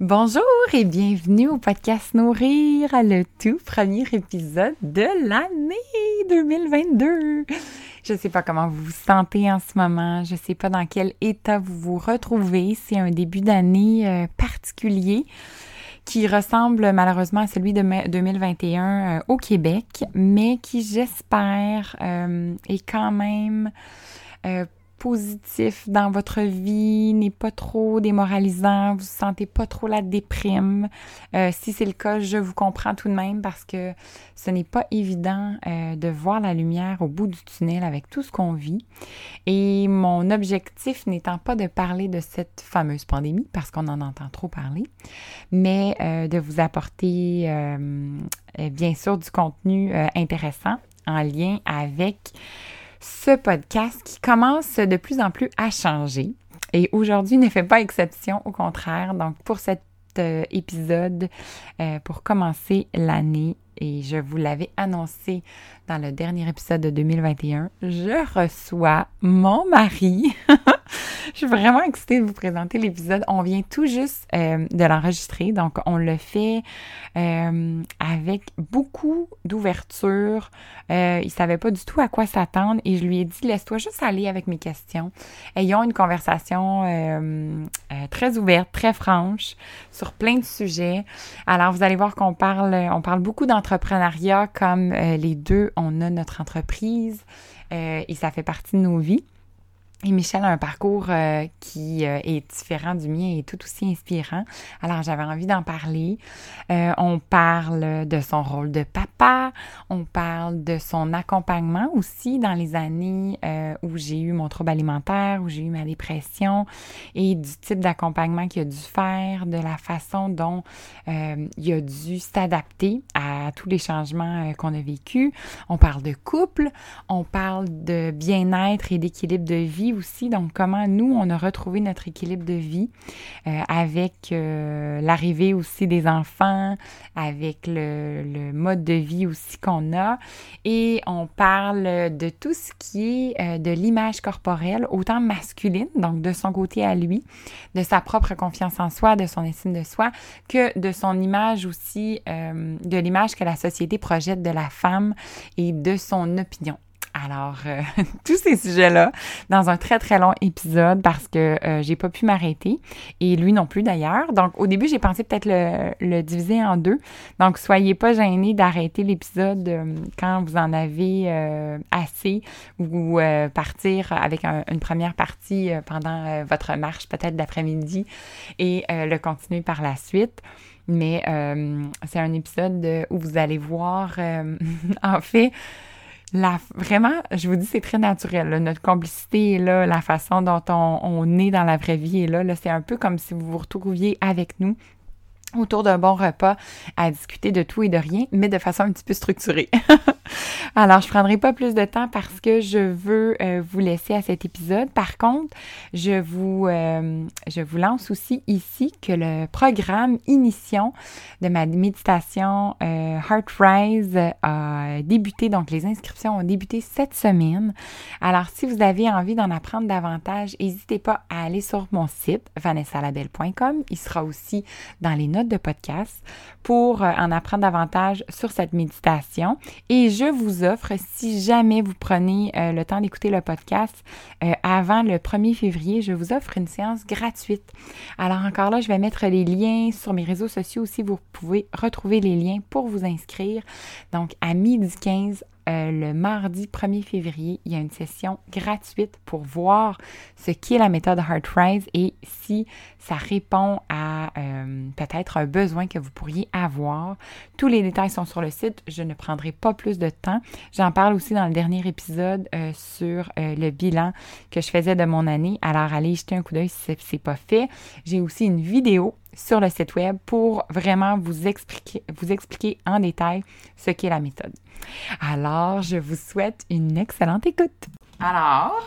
Bonjour et bienvenue au podcast Nourrir, le tout premier épisode de l'année 2022. Je ne sais pas comment vous vous sentez en ce moment, je ne sais pas dans quel état vous vous retrouvez. C'est un début d'année euh, particulier qui ressemble malheureusement à celui de 2021 euh, au Québec, mais qui j'espère euh, est quand même positif dans votre vie, n'est pas trop démoralisant, vous sentez pas trop la déprime. Euh, si c'est le cas, je vous comprends tout de même parce que ce n'est pas évident euh, de voir la lumière au bout du tunnel avec tout ce qu'on vit. Et mon objectif n'étant pas de parler de cette fameuse pandémie parce qu'on en entend trop parler, mais euh, de vous apporter bien sûr du contenu intéressant en lien avec ce podcast qui commence de plus en plus à changer. Et aujourd'hui ne fait pas exception, au contraire. Donc, pour cet euh, épisode, euh, pour commencer l'année, et je vous l'avais annoncé dans le dernier épisode de 2021, je reçois mon mari. je suis vraiment excitée de vous présenter l'épisode. On vient tout juste euh, de l'enregistrer, donc on le fait euh, avec beaucoup d'ouverture. Euh, il savait pas du tout à quoi s'attendre et je lui ai dit laisse-toi juste aller avec mes questions. Ayons une conversation euh, très ouverte, très franche sur plein de sujets. Alors vous allez voir qu'on parle, on parle beaucoup d'entrepreneuriat comme les deux, on a notre entreprise et ça fait partie de nos vies. Et Michel a un parcours euh, qui euh, est différent du mien et tout aussi inspirant. Alors j'avais envie d'en parler. Euh, on parle de son rôle de papa, on parle de son accompagnement aussi dans les années où j'ai eu mon trouble alimentaire, où j'ai eu ma dépression et du type d'accompagnement qu'il a dû faire, de la façon dont il a dû s'adapter à tous les changements qu'on a vécus. On parle de couple, on parle de bien-être et d'équilibre de vie aussi, donc comment nous, on a retrouvé notre équilibre de vie euh, avec euh, l'arrivée aussi des enfants, avec le, mode de vie aussi qu'on a. Et on parle de tout ce qui est euh, de l'image corporelle, autant masculine, donc de son côté à lui, de sa propre confiance en soi, de son estime de soi, que de son image aussi, de l'image que la société projette de la femme et de son opinion. Alors, euh, tous ces sujets-là dans un très très long épisode parce que euh, j'ai pas pu m'arrêter et lui non plus d'ailleurs. Donc, au début, j'ai pensé peut-être le, diviser en deux. Donc, soyez pas gênés d'arrêter l'épisode euh, quand vous en avez assez ou partir avec une première partie pendant votre marche peut-être d'après-midi et le continuer par la suite. Mais c'est un épisode où vous allez voir, en fait, la, vraiment, je vous dis, c'est très naturel. Notre complicité est là, la façon dont on, on, est dans la vraie vie est là. là c'est un peu comme si vous vous retrouviez avec nous autour d'un bon repas à discuter de tout et de rien, mais de façon un petit peu structurée. Alors, je prendrai pas plus de temps parce que je veux euh, vous laisser à cet épisode. Par contre, je vous, euh, je vous lance aussi ici que le programme Initiation de ma méditation euh, Heart Rise a débuté. Donc, les inscriptions ont débuté cette semaine. Alors, si vous avez envie d'en apprendre davantage, n'hésitez pas à aller sur mon site vanessalabelle.com. Il sera aussi dans les notes de podcast pour euh, en apprendre davantage sur cette méditation. Et je vous offre, si jamais vous prenez euh, le temps d'écouter le podcast avant le 1er février, je vous offre une séance gratuite. Alors encore là, je vais mettre les liens sur mes réseaux sociaux aussi. Vous pouvez retrouver les liens pour vous inscrire. Donc à midi 15 euh, le mardi 1er février, il y a une session gratuite pour voir ce qu'est la méthode Heartrise et si ça répond à euh, peut-être un besoin que vous pourriez avoir. Tous les détails sont sur le site. Je ne prendrai pas plus de temps. J'en parle aussi dans le dernier épisode euh, sur le bilan que je faisais de mon année. Alors allez jeter un coup d'œil si ce n'est pas fait. J'ai aussi une vidéo sur le site web pour vraiment vous expliquer, vous expliquer en détail ce qu'est la méthode. Alors, je vous souhaite une excellente écoute. Alors,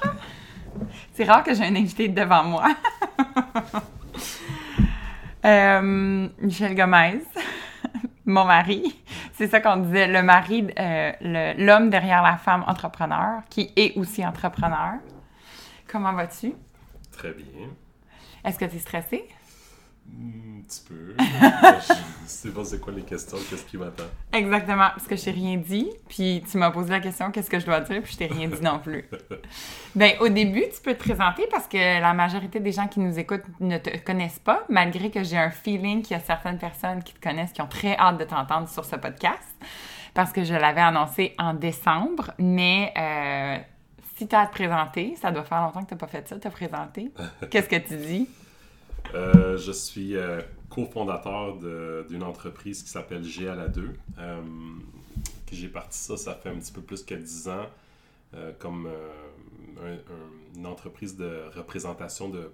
c'est rare que j'ai un invité devant moi. Euh, Michel Gomez, mon mari. C'est ça qu'on disait, le mari, euh, l'homme derrière la femme entrepreneur, qui est aussi entrepreneur. Comment vas-tu? Très bien. Est-ce que tu es stressé? Un petit peu. je sais pas c'est quoi les questions, qu'est-ce qui m'attend. Exactement, parce que je t'ai rien dit, puis tu m'as posé la question qu'est-ce que je dois dire, puis je t'ai rien dit non plus. ben au début, tu peux te présenter parce que la majorité des gens qui nous écoutent ne te connaissent pas, malgré que j'ai un feeling qu'il y a certaines personnes qui te connaissent qui ont très hâte de t'entendre sur ce podcast, parce que je l'avais annoncé en décembre, mais euh, si tu as à te présenter, ça doit faire longtemps que tu n'as pas fait ça, te présenter. Qu'est-ce que tu dis? Euh, je suis euh, cofondateur d'une entreprise qui s'appelle G à la 2. Euh, j'ai parti ça, ça fait un petit peu plus que 10 ans, comme une entreprise de représentation de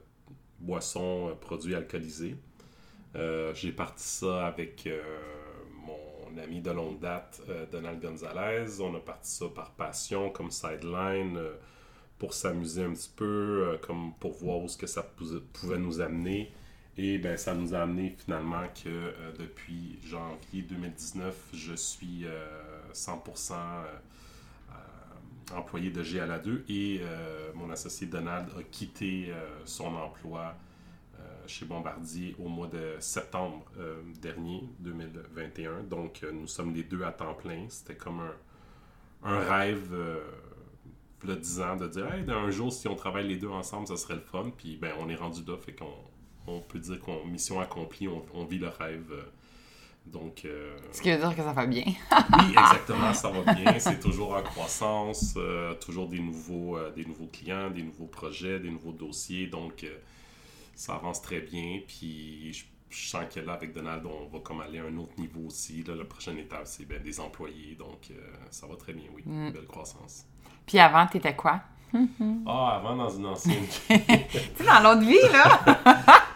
boissons, produits alcoolisés. j'ai parti ça avec mon ami de longue date, Donald Gonzalez. On a parti ça par passion, comme sideline pour s'amuser un petit peu, euh, comme pour voir où ce que ça pouvait nous amener. Et ben, ça nous a amené finalement que euh, depuis janvier 2019, je suis 100% euh, employé de GLA 2 et mon associé Donald a quitté son emploi chez Bombardier au mois de septembre dernier, 2021. Donc, nous sommes les deux à temps plein. C'était comme un rêve le 10 ans de dire hey, un jour si on travaille les deux ensemble ça serait le fun puis ben on est rendu là fait qu'on on peut dire qu'on mission accomplie on, vit le rêve euh, donc euh, ce qui veut dire que ça va bien oui exactement ça va bien c'est toujours en croissance euh, toujours des nouveaux des nouveaux clients des nouveaux projets des nouveaux dossiers donc ça avance très bien puis je, sens que là avec Donald on va comme aller à un autre niveau aussi là, la prochaine étape c'est ben, des employés donc ça va très bien oui mm. belle croissance puis avant, t'étais quoi? ah, avant, dans une ancienne. tu dans l'autre vie, là?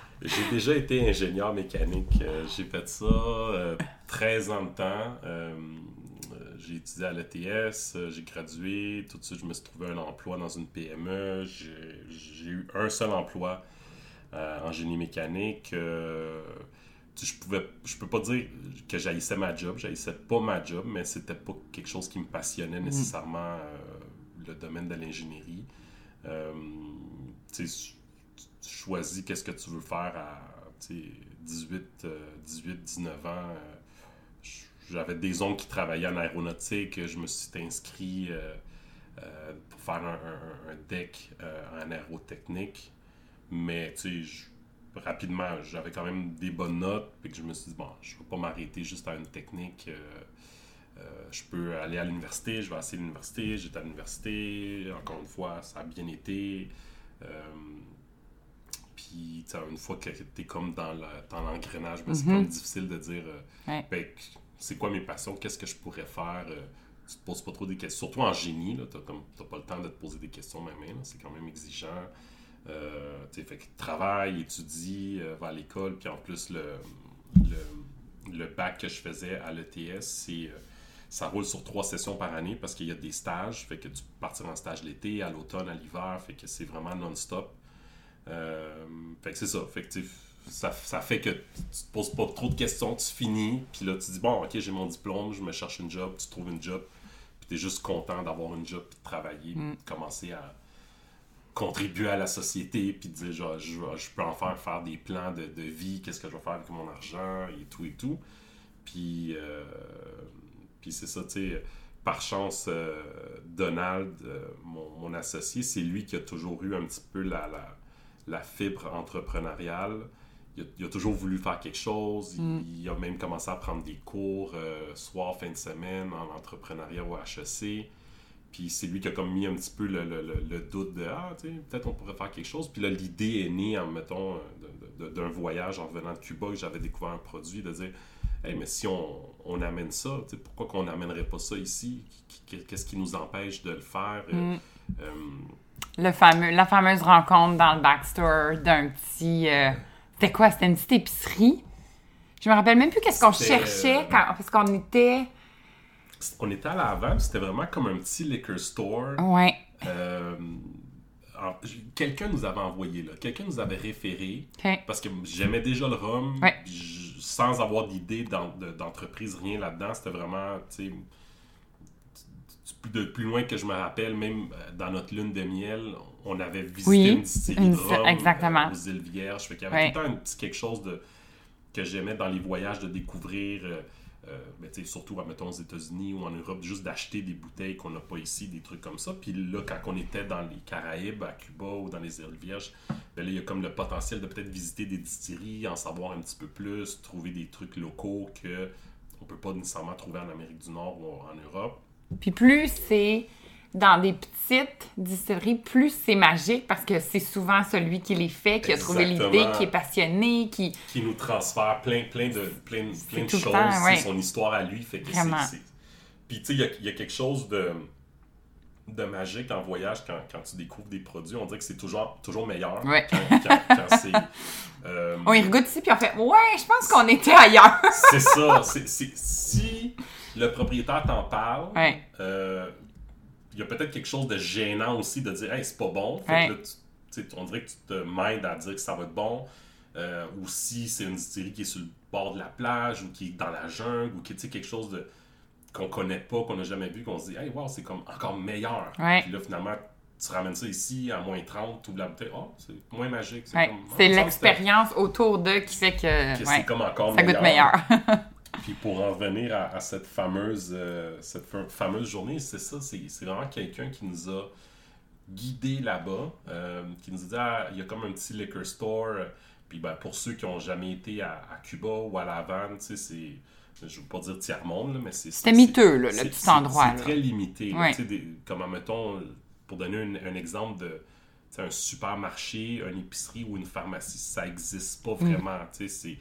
j'ai déjà été ingénieur mécanique. Euh, j'ai fait ça 13 euh, ans de temps. Euh, j'ai étudié à l'ETS, j'ai gradué. Tout de suite, je me suis trouvé un emploi dans une PME. J'ai eu un seul emploi en génie mécanique je pouvais je peux pas dire que j'haïssais ma job j'haïssais pas ma job mais c'était pas quelque chose qui me passionnait mm. Le domaine de l'ingénierie. Euh, tu choisis qu'est-ce que tu veux faire à 18, 18, 19 ans. Euh, j'avais des oncles qui travaillaient en aéronautique. Je me suis inscrit euh, pour faire un, deck en aérotechnique. Mais rapidement, j'avais quand même des bonnes notes. Puis que je me suis dit, bon, je ne vais pas m'arrêter juste à une technique. Je peux aller à l'université, je vais essayer l'université, j'étais à l'université, encore une fois, ça a bien été. Euh, puis, une fois que tu es comme dans l'engrenage, ben, c'est mhm. comme difficile de dire euh, ben, c'est quoi mes passions, qu'est-ce que je pourrais faire. tu te poses pas trop des questions, surtout en génie, tu n'as pas le temps de te poser des questions même, c'est quand même exigeant. tu fait que travaille, étudie, va à l'école, puis en plus, le, le, le, bac que je faisais à l'ETS, c'est ça roule sur trois sessions par année parce qu'il y a des stages. Fait que tu peux partir en stage l'été, à l'automne, à l'hiver. Fait que c'est vraiment non-stop. Euh, fait que c'est ça. Fait que ça, ça, fait que tu te poses pas trop de questions, tu finis, puis là tu dis bon, ok, j'ai mon diplôme, je me cherche une job, tu trouves une job, puis tu es juste content d'avoir une job, puis de travailler, mm. commencer à contribuer à la société, puis dire, genre, je, je peux en faire faire des plans de, de vie, qu'est-ce que je vais faire avec mon argent, et tout et tout. Puis, euh, puis c'est ça, tu sais, par chance, euh, Donald, euh, mon, mon, associé, c'est lui qui a toujours eu un petit peu la, la, la fibre entrepreneuriale. Il a, il a, toujours voulu faire quelque chose. Il, mm. il, a même commencé à prendre des cours soir, fin de semaine en entrepreneuriat au HEC. Puis c'est lui qui a comme mis un petit peu le, le, le doute de Ah, tu sais, peut-être on pourrait faire quelque chose. Puis là, l'idée est née, en mettons, d'un voyage en revenant de Cuba que j'avais découvert un produit, de dire Hey, mais si on, on amène ça, pourquoi qu'on n'amènerait pas ça ici? Qu'est-ce qui nous empêche de le faire? Mm. euh, le fameux, La fameuse rencontre dans le backstore d'un petit. Euh, c'était quoi? C'était une petite épicerie? Je me rappelle même plus qu'est-ce qu'on cherchait quand, parce qu'on était on était à la Havane, c'était vraiment comme un petit liquor store. Ouais. Euh, quelqu'un nous avait envoyé là, quelqu'un nous avait référé parce que j'aimais déjà le rhum, sans avoir d'idée d'entreprise, rien là-dedans. C'était vraiment, tu sais, de plus loin que je me rappelle, même euh, dans notre lune de miel, on avait visité une distillerie de rhum exactement. Euh, aux îles Vierges. Fait qu'il y avait tout le temps un petit quelque chose de, que j'aimais dans les voyages de découvrir. Euh, ben, surtout mettons, aux États-Unis ou en Europe, juste d'acheter des bouteilles qu'on n'a pas ici, des trucs comme ça. Puis là, quand on était dans les Caraïbes, à Cuba ou dans les îles Vierges, ben là, il y a comme le potentiel de peut-être visiter des distilleries, en savoir un petit peu plus, trouver des trucs locaux que on peut pas nécessairement trouver en Amérique du Nord ou en Europe. Puis plus c'est dans des petites distilleries, plus c'est magique parce que c'est souvent celui qui les fait, qui a trouvé l'idée, qui est passionné, qui... Qui nous transfère plein, plein de, plein, plein de choses. C'est son histoire à lui. Fait que c'est... Puis tu sais, il y, a quelque chose de, de magique en voyage quand, quand, tu découvres des produits. On dirait que c'est toujours, toujours meilleur ouais. quand, quand, c'est... Euh... On y regoute ici, puis on fait « Ouais, je pense qu'on était ailleurs! » C'est ça. C'est, si le propriétaire t'en parle... Ouais. Euh, y a peut-être quelque chose de gênant aussi de dire, hey, c'est pas bon. Fait que là, tu, on dirait que tu te m'aides à dire que ça va être bon. Euh, ou si c'est une distillerie qui est sur le bord de la plage ou qui est dans la jungle ou qui est quelque chose de qu'on connaît pas, qu'on n'a jamais vu, qu'on se dit, hey, wow, c'est comme encore meilleur. Puis là, finalement, tu ramènes ça ici à moins 30, tu la bouteille, oh, c'est moins magique. C'est oh, l'expérience autour d'eux qui fait que, que c'est comme encore ça goûte meilleur. Puis pour en revenir à, cette, fameuse, euh, cette fameuse journée, c'est ça, c'est vraiment quelqu'un qui nous a guidés là-bas, euh, qui nous a dit ah, il y a comme un petit liquor store. Puis ben, pour ceux qui n'ont jamais été à, Cuba ou à La Havane, tu sais, c'est je ne veux pas dire tiers-monde, mais c'est... C'était miteux, là, le petit endroit. C'est très limité. comme, mettons, pour donner un, exemple de un supermarché, une épicerie ou une pharmacie, ça n'existe pas mm. vraiment. C'est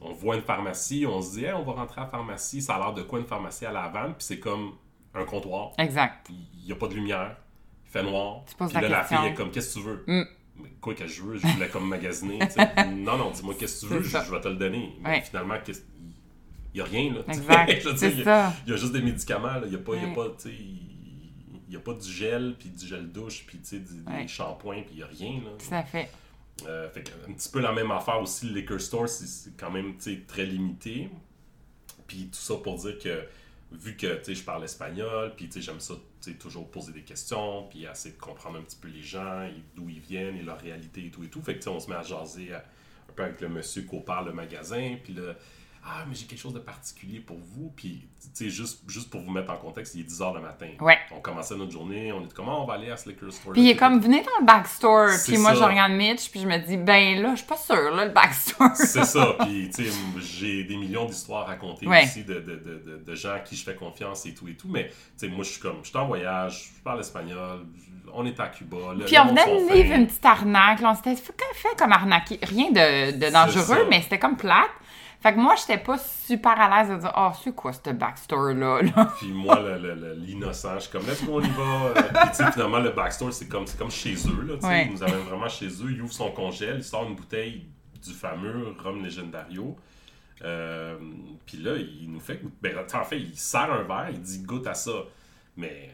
on voit une pharmacie, on se dit, on va rentrer à la pharmacie, ça a l'air de quoi une pharmacie à la vanne, puis c'est comme un comptoir. Exact. Il n'y a pas de lumière, il fait noir. Tu poses puis là, la, fille est comme, qu'est-ce que tu veux? Mm. Quoi que je veux, je voulais comme magasiner. non, non, dis-moi qu'est-ce que tu veux, je, vais te le donner. Mais finalement, il n'y a rien. Là, exact. il, y a, il y a juste des médicaments, il n'y a pas, y a pas il n'y a pas du gel, puis du gel douche, puis des shampoings, puis il n'y a rien. Là. Tout à fait. Euh, fait un petit peu la même affaire aussi, le liquor store, c'est quand même très limité. Puis tout ça pour dire que vu que je parle espagnol, puis j'aime ça toujours poser des questions, puis essayer de comprendre un petit peu les gens, d'où ils viennent et leur réalité et tout et tout. Fait que on se met à jaser un peu avec le monsieur qui parle le magasin, puis là, ah, mais j'ai quelque chose de particulier pour vous. Puis, tu sais, juste, juste pour vous mettre en contexte, il est 10 h le matin. Ouais. On commençait notre journée, on est comment on va aller à liquor store. Puis, il est comme, venez dans le backstore. Puis, moi, je regarde Mitch, puis je me dis, ben là, je suis pas sûre, là, le backstore. C'est ça. Puis, tu sais, j'ai des millions d'histoires à raconter aussi de, de, de, de, gens à qui je fais confiance et tout et tout. Mais, tu sais, moi, je suis comme, je suis en voyage, je parle espagnol, on est à Cuba. puis, on venait de vivre une petite arnaque. on s'était fait comme arnaquer. Rien de, dangereux, mais c'était comme plate. Fait que moi, j'étais pas super à l'aise de dire, oh, c'est quoi ce backstore-là? Puis moi, l'innocent, je suis comme, on y va. Puis tu sais, finalement, le backstore, c'est comme, comme chez eux. Là, ouais. Ils nous amènent vraiment chez eux. Il ouvre son congèle, il sort une bouteille du fameux rhum Legendario. Euh, puis là, il nous fait ben, en fait, il sert un verre, il dit goûte à ça. Mais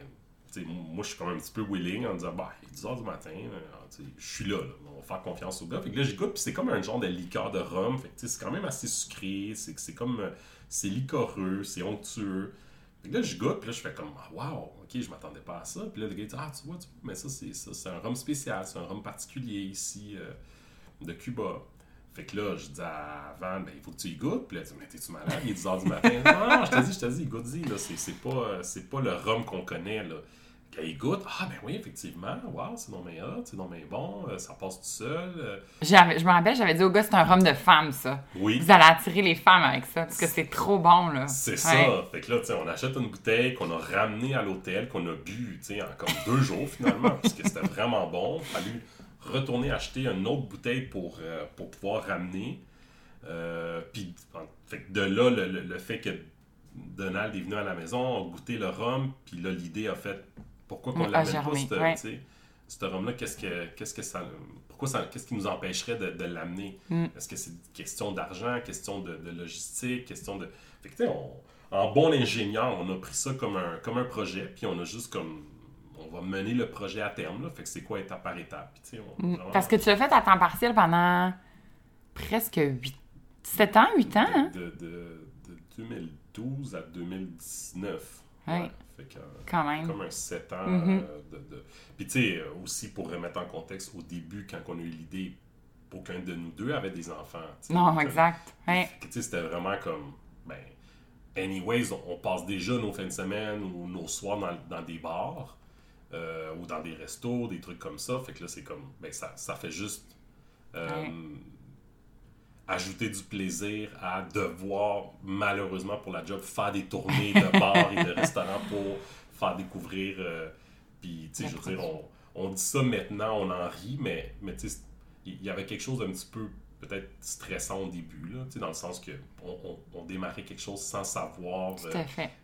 moi, je suis quand même un petit peu willing en disant, bah, il est 10h du matin, euh, je suis là, va confiance au gars. Fait que là, j'écoute, puis c'est comme un genre de liqueur de rhum. Fait que c'est quand même assez sucré, c'est comme, euh, c'est liquoreux, c'est onctueux. Puis là, je goûte, puis là, je fais comme, wow, ok, je m'attendais pas à ça. Puis là, le gars dit, ah, tu vois, mais ça, c'est ça, c'est un rhum spécial, c'est un rhum particulier ici euh, de Cuba. Fait que là, je dis à Van, ben, il faut que tu y goûtes. Puis là, il dit, mais t'es-tu malade? Il est 10 h du matin. non, non, je te dis, je te dis, goûte-y, là, c'est, c'est pas, euh, c'est pas le rhum qu'on connaît, là. Il goûte, ah ben oui, effectivement, wow, c'est non mais hot, c'est non mais bon, euh, ça passe tout seul. euh. Je me rappelle, j'avais dit au gars, c'est un rhum de femme, ça. Oui. Vous allez attirer les femmes avec ça, parce que c'est trop bon, là. C'est Ouais. ça. Fait que là, tu sais, on achète une bouteille qu'on a ramenée à l'hôtel, qu'on a bu, tu sais, en comme deux jours finalement, parce que c'était vraiment bon. Il a fallu retourner acheter une autre bouteille pour, euh, pour pouvoir ramener. Euh, puis, en- fait que de là, le, le- le fait que Donald est venu à la maison, a goûté le rhum, puis là, l'idée a fait pourquoi qu'on l'amène a pas, germé, ce ouais. tu sais, ce rhum-là, qu'est-ce que, qu'est-ce que ça. Pourquoi ça, qu'est-ce qui nous empêcherait de, de l'amener? Mm. Est-ce que c'est une question d'argent, question de, de logistique, question de. Fait que, on- en bon ingénieur, on a pris ça comme un, comme un projet, puis on a juste comme. On va mener le projet à terme, là. Fait que c'est quoi étape par étape. Puis, on- Mm. vraiment- Parce que tu l'as fait à temps partiel pendant presque 8... 7 ans, 8 ans, hein? de, de, de 2012 à 2019. Ouais. Fait que, euh, Quand même. comme un 7 ans. Mhm. euh, de, de- Puis tu sais, euh, aussi pour remettre en contexte, au début, quand on a eu l'idée, aucun de nous deux avait des enfants. Non, Comme- exact. Ouais. C'était vraiment comme, ben, anyways, on, on passe déjà nos fins de semaine ou nos soirs dans, dans des bars euh, ou dans des restos, des trucs comme ça. Fait que là, c'est comme, ben, ça, ça fait juste euh, Ouais. Ajouter du plaisir à devoir, malheureusement pour la job, faire des tournées de bars et de restaurants pour faire découvrir. euh, Puis, tu sais, je veux dire, on, on dit ça maintenant, on en rit, mais, mais tu sais, il y avait quelque chose d'un petit peu peut-être stressant au début, là, tu sais, dans le sens que on, on- on démarrait quelque chose sans savoir euh,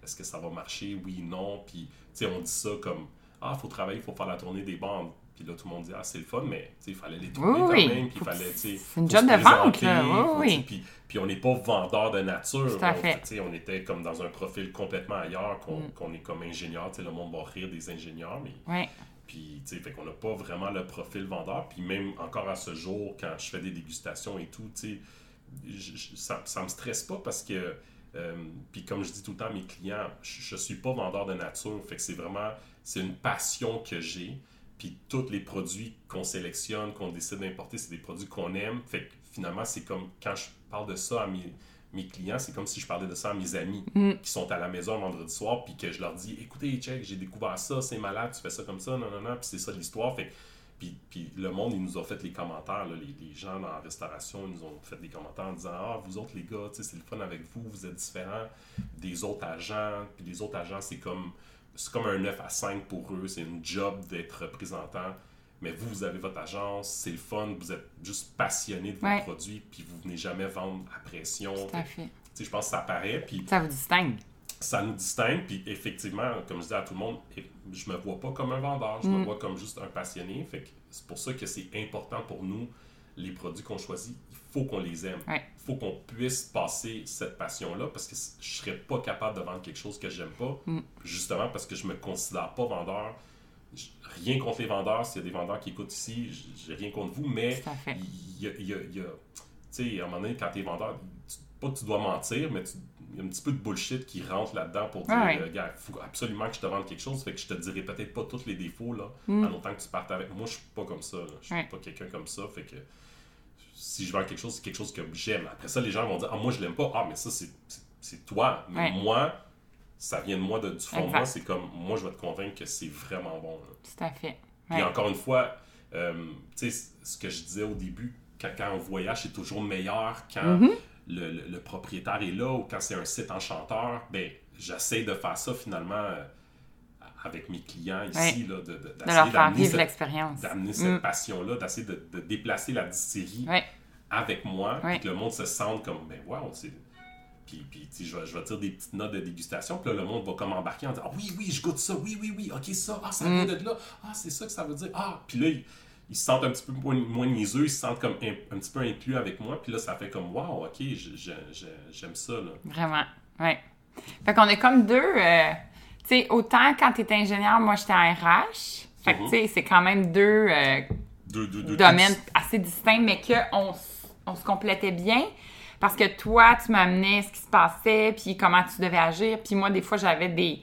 est-ce que ça va marcher, oui, non, puis tu sais, on dit ça comme ah, faut travailler, faut faire la tournée des bandes, puis là tout le monde dit ah, c'est le fun, mais il fallait les tourner Oui, quand oui. même, puis fallait, tu sais, c'est une job de vente, là. Oui, Puis, puis on n'est pas vendeur de nature, Tout à on, fait. tu sais, on était comme dans un profil complètement ailleurs, qu'on Mm. est comme ingénieur, tu sais, le monde va rire des ingénieurs, mais Ouais. puis, tu sais, fait qu'on n'a pas vraiment le profil vendeur. Puis même encore à ce jour, quand je fais des dégustations et tout, tu sais, ça, ça me stresse pas parce que, euh, puis comme je dis tout le temps à mes clients, je, je suis pas vendeur de nature. Fait que c'est vraiment, c'est une passion que j'ai. Puis tous les produits qu'on sélectionne, qu'on décide d'importer, c'est des produits qu'on aime. Fait que finalement, c'est comme quand je parle de ça à mes, mes clients, c'est comme si je parlais de ça à mes amis Mm. qui sont à la maison vendredi soir, puis que je leur dis écoutez, check, j'ai découvert ça, c'est malade, tu fais ça comme ça, non, non, non, puis c'est ça l'histoire. Fait puis, puis le monde, ils nous ont fait les commentaires, là, les, les gens dans la restauration, ils nous ont fait des commentaires en disant Ah, vous autres, les gars, tu sais, c'est le fun avec vous, vous êtes différents des autres agents, puis les autres agents, c'est comme, c'est comme un 9 à 5 pour eux, c'est une job d'être représentant. Mais vous, vous avez votre agence, c'est le fun, vous êtes juste passionné de vos Ouais. produits, puis vous venez jamais vendre à pression. Tout à Fait je pense que ça paraît, puis Ça vous distingue. ça nous distingue, puis effectivement, comme je dis à tout le monde, je me vois pas comme un vendeur, je Mm. me vois comme juste un passionné. Fait que c'est pour ça que c'est important pour nous, les produits qu'on choisit, faut qu'on les aime. Ouais. Il faut qu'on puisse passer cette passion-là, parce que je serais pas capable de vendre quelque chose que j'aime pas, Mm. justement parce que je me considère pas vendeur. Rien contre les vendeurs, s'il y a des vendeurs qui écoutent ici, j'ai rien contre vous, mais il y a, il y a- il y a- tu sais, à un moment donné, quand t'es vendeur, tu- pas que tu dois mentir, mais il y a un petit peu de bullshit qui rentre là-dedans pour dire, Ouais, euh, gars, faut absolument que je te vende quelque chose, fait que je te dirai peut-être pas tous les défauts, là, Mm. en autant que tu partes avec. Moi, je suis pas comme ça, là. je suis Ouais. pas quelqu'un comme ça, fait que si je vends quelque chose, c'est quelque chose que j'aime. Après ça, les gens vont dire, ah, moi, je l'aime pas, ah, mais ça, c'est- toi, mais Ouais. moi, ça vient de moi, de, du fond de moi, c'est comme, moi, je vais te convaincre que c'est vraiment bon, là. Tout à fait. Puis encore une fois, euh, tu sais, ce que je disais au début, quand, quand on voyage, c'est toujours meilleur quand Mhm. le, le- le propriétaire est là ou quand c'est un site enchanteur. Ben, j'essaie de faire ça finalement euh, avec mes clients ici, là, de, de, De leur d'essayer faire d'amener vivre cette, l'expérience. d'amener cette Mm. passion-là, d'essayer de, de déplacer la distillerie avec moi, puis que le monde se sente comme, ben wow, c'est... Puis, puis je vais, je vais dire des petites notes de dégustation, puis là, le monde va comme embarquer en disant Ah oui, oui, je goûte ça, oui, oui, oui, ok, ça, ah, ça Mm. vient de là, ah, c'est ça que ça veut dire, ah, puis là, ils, ils se sentent un petit peu moins, moins niaiseux, ils se sentent comme un, un petit peu inclus avec moi, puis là, ça fait comme Wow, ok, j'aime ça, là. Vraiment. Ouais. Fait qu'on est comme deux. euh, tu sais, autant quand t'es ingénieur, moi j'étais en RH. Fait que Mhm. tu sais, c'est quand même deux euh, Deux, deux, deux domaines assez distincts, mais qu'on on se complétait bien. Parce que toi, tu m'amenais ce qui se passait, puis comment tu devais agir. Puis moi, des fois, j'avais des,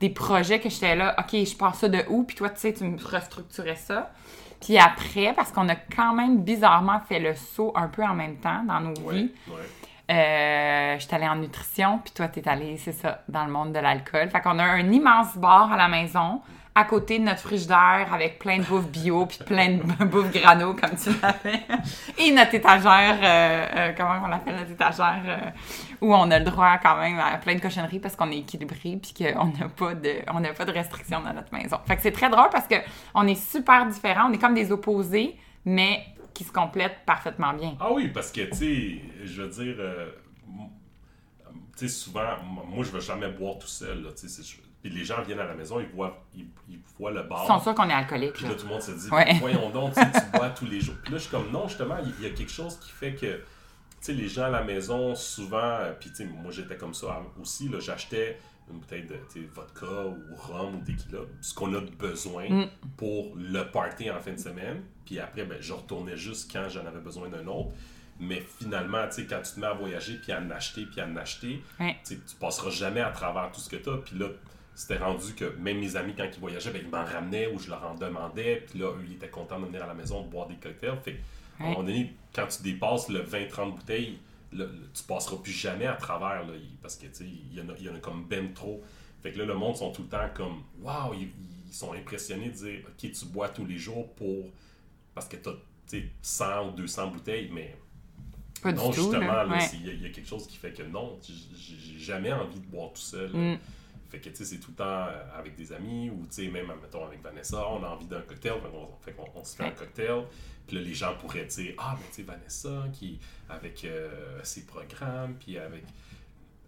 des projets que j'étais là, OK, je pars ça de où? Puis toi, tu sais, tu me restructurais ça. Puis après, parce qu'on a quand même bizarrement fait le saut un peu en même temps dans nos Ouais, vies, ouais. Euh, je suis allée en nutrition, puis toi, t'es allée, c'est ça, dans le monde de l'alcool. Fait qu'on a un immense bar à la maison, à côté de notre frigidaire, avec plein de bouffe bio, puis plein de bouffe grano, comme tu l'avais. Et notre étagère, euh, euh, comment on l'appelle, notre étagère, où on a le droit quand même à plein de cochonneries parce qu'on est équilibré, puis qu'on n'a pas de, on pas de restrictions dans notre maison. Fait que c'est très drôle parce que on est super différents, on est comme des opposés, mais qui se complètent parfaitement bien. Ah oui, parce que, tu sais, je veux dire, euh, tu sais, souvent, moi, je veux jamais boire tout seul, là, Puis les gens viennent à la maison, ils voient, ils, ils voient le bar. Ils sont sûrs qu'on est alcoolique. Puis là. tout le monde se dit, Ouais. voyons donc, tu bois tous les jours. Puis là, je suis comme, non, justement, il y, a quelque chose qui fait que, tu sais, les gens à la maison, souvent, euh, puis tu sais, moi, j'étais comme ça aussi, là, j'achetais une bouteille de vodka ou rhum ou tequila, ce qu'on a de besoin Mm. pour le party en fin de semaine. Puis après, ben, je retournais juste quand j'en avais besoin d'un autre. Mais finalement, tu sais, quand tu te mets à voyager, puis à en acheter, puis à en acheter, Ouais. tu passeras jamais à travers tout ce que tu as. Puis là, c'était rendu que même mes amis, quand ils voyageaient, ben, ils m'en ramenaient ou je leur en demandais. Puis là, eux, ils étaient contents de venir à la maison de boire des cocktails. Fait qu'à un moment donné, quand tu dépasses le 20-30 bouteilles, tu passeras plus jamais à travers. Là, parce que, il y, en a- il y en a comme ben trop. Fait que là, le monde sont tout le temps comme, waouh, ils, ils sont impressionnés de dire, OK, tu bois tous les jours pour. Parce que tu as 100 ou 200 bouteilles, mais Pas non, du justement, Ouais. il y, a- il y a quelque chose qui fait que non, j'ai jamais envie de boire tout seul. Mm. Fait que, tu sais, c'est tout le temps euh, avec des amis ou, tu sais, même, mettons, avec Vanessa, on a envie d'un cocktail, fait qu'on se fait un cocktail. Puis là, les gens pourraient dire, ah, mais tu sais, Vanessa, qui, avec euh, ses programmes, puis avec.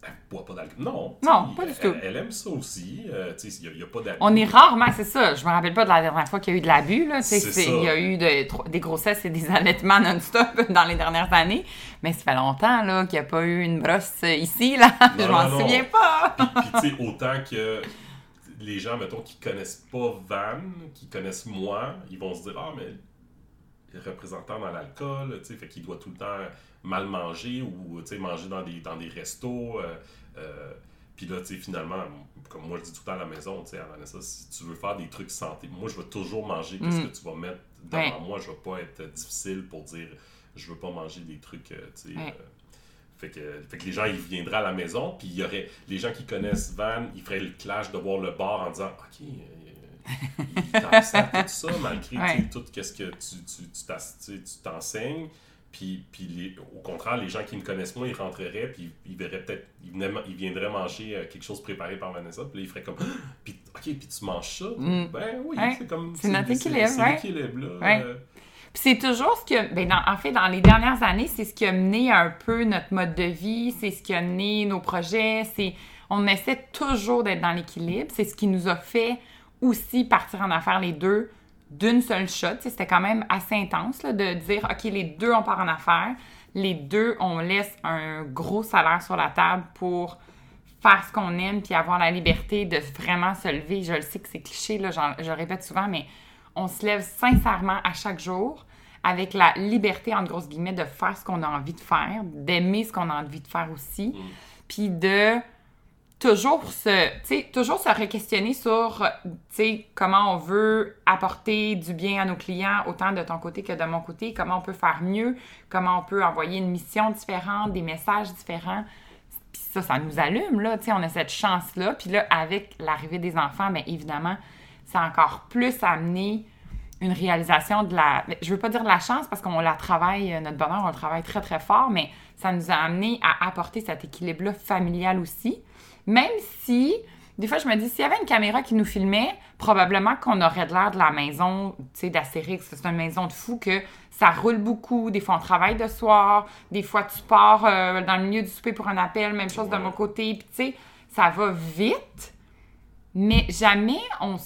Elle boit pas d'alcool. Non. Non, pas du elle, tout. Elle aime ça aussi. euh, tu sais, il n'y a, pas d'abus. On est rarement, c'est ça. Je me rappelle pas de la dernière fois qu'il y a eu de l'abus. Il y a eu de- des grossesses et des allaitements non-stop dans les dernières années. Mais ça fait longtemps là, qu'il n'y a pas eu une brosse euh, ici. Là. Je Non, m'en non, non. souviens pas. Puis, tu sais, autant que les gens, mettons, qui connaissent pas Van, qui connaissent moi, ils vont se dire Ah, mais représentant dans l'alcool, tu sais, fait qu'il doit tout le temps mal manger ou, tu sais, manger dans des, dans des restos. euh, euh, puis là, tu sais, finalement, comme moi je dis tout le temps à la maison, tu sais, Vanessa, si tu veux faire des trucs santé, moi je vais toujours manger qu'est-ce Mm. que tu vas mettre devant Ouais. moi. Je vais pas être difficile pour dire je veux pas manger des trucs, euh, tu sais. Ouais. euh, fait que, fait que les gens, ils viendraient à la maison, puis il y aurait les gens qui connaissent Van, ils feraient le clash de voir le bar en disant OK, il t'enseigne tout ça, malgré Ouais. tout ce que tu, t'enseignes. Puis, puis les- au contraire, les gens qui me connaissent moins, ils rentreraient, puis ils verraient peut-être, ils, ils viendraient manger euh, quelque chose préparé par Vanessa, puis là, ils feraient comme puis, OK, puis tu manges ça? Mm. Ben oui, Ouais. c'est comme. C'est notre équilibre, C'est ouais. l'équilibre, là. Ouais. euh, Puis c'est toujours ce que, ben dans- en fait, dans les dernières années, c'est ce qui a mené un peu notre mode de vie, c'est ce qui a mené nos projets, c'est, on essaie toujours d'être dans l'équilibre, c'est ce qui nous a fait aussi partir en affaires les deux d'une seule shot. C'était quand même assez intense là, de dire, OK, les deux, on part en affaires, les deux, on laisse un gros salaire sur la table pour faire ce qu'on aime puis avoir la liberté de vraiment se lever. Je le sais que c'est cliché, là, je le répète souvent, mais on se lève sincèrement à chaque jour avec la liberté, entre grosses guillemets, de faire ce qu'on a envie de faire, d'aimer ce qu'on a envie de faire aussi, puis de toujours se, toujours se re-questionner sur, comment on veut apporter du bien à nos clients, autant de ton côté que de mon côté, comment on peut faire mieux, comment on peut envoyer une mission différente, des messages différents. Puis ça, ça nous allume, là, tu sais, on a cette chance-là. Puis là, avec l'arrivée des enfants, bien évidemment, ça a encore plus amené une réalisation de la... Je veux pas dire de la chance parce qu'on la travaille, euh, notre bonheur, on le travaille très, très fort, mais ça nous a amené à apporter cet équilibre-là familial aussi. Même si, des fois, je me dis, s'il y avait une caméra qui nous filmait, probablement qu'on aurait de l'air de la maison, tu sais, d'Astérix, c'est une maison de fou, que ça roule beaucoup. Des fois, on travaille de soir. Des fois, tu pars euh, dans le milieu du souper pour un appel, même chose de mon côté. Puis, tu sais, ça va vite, mais jamais on...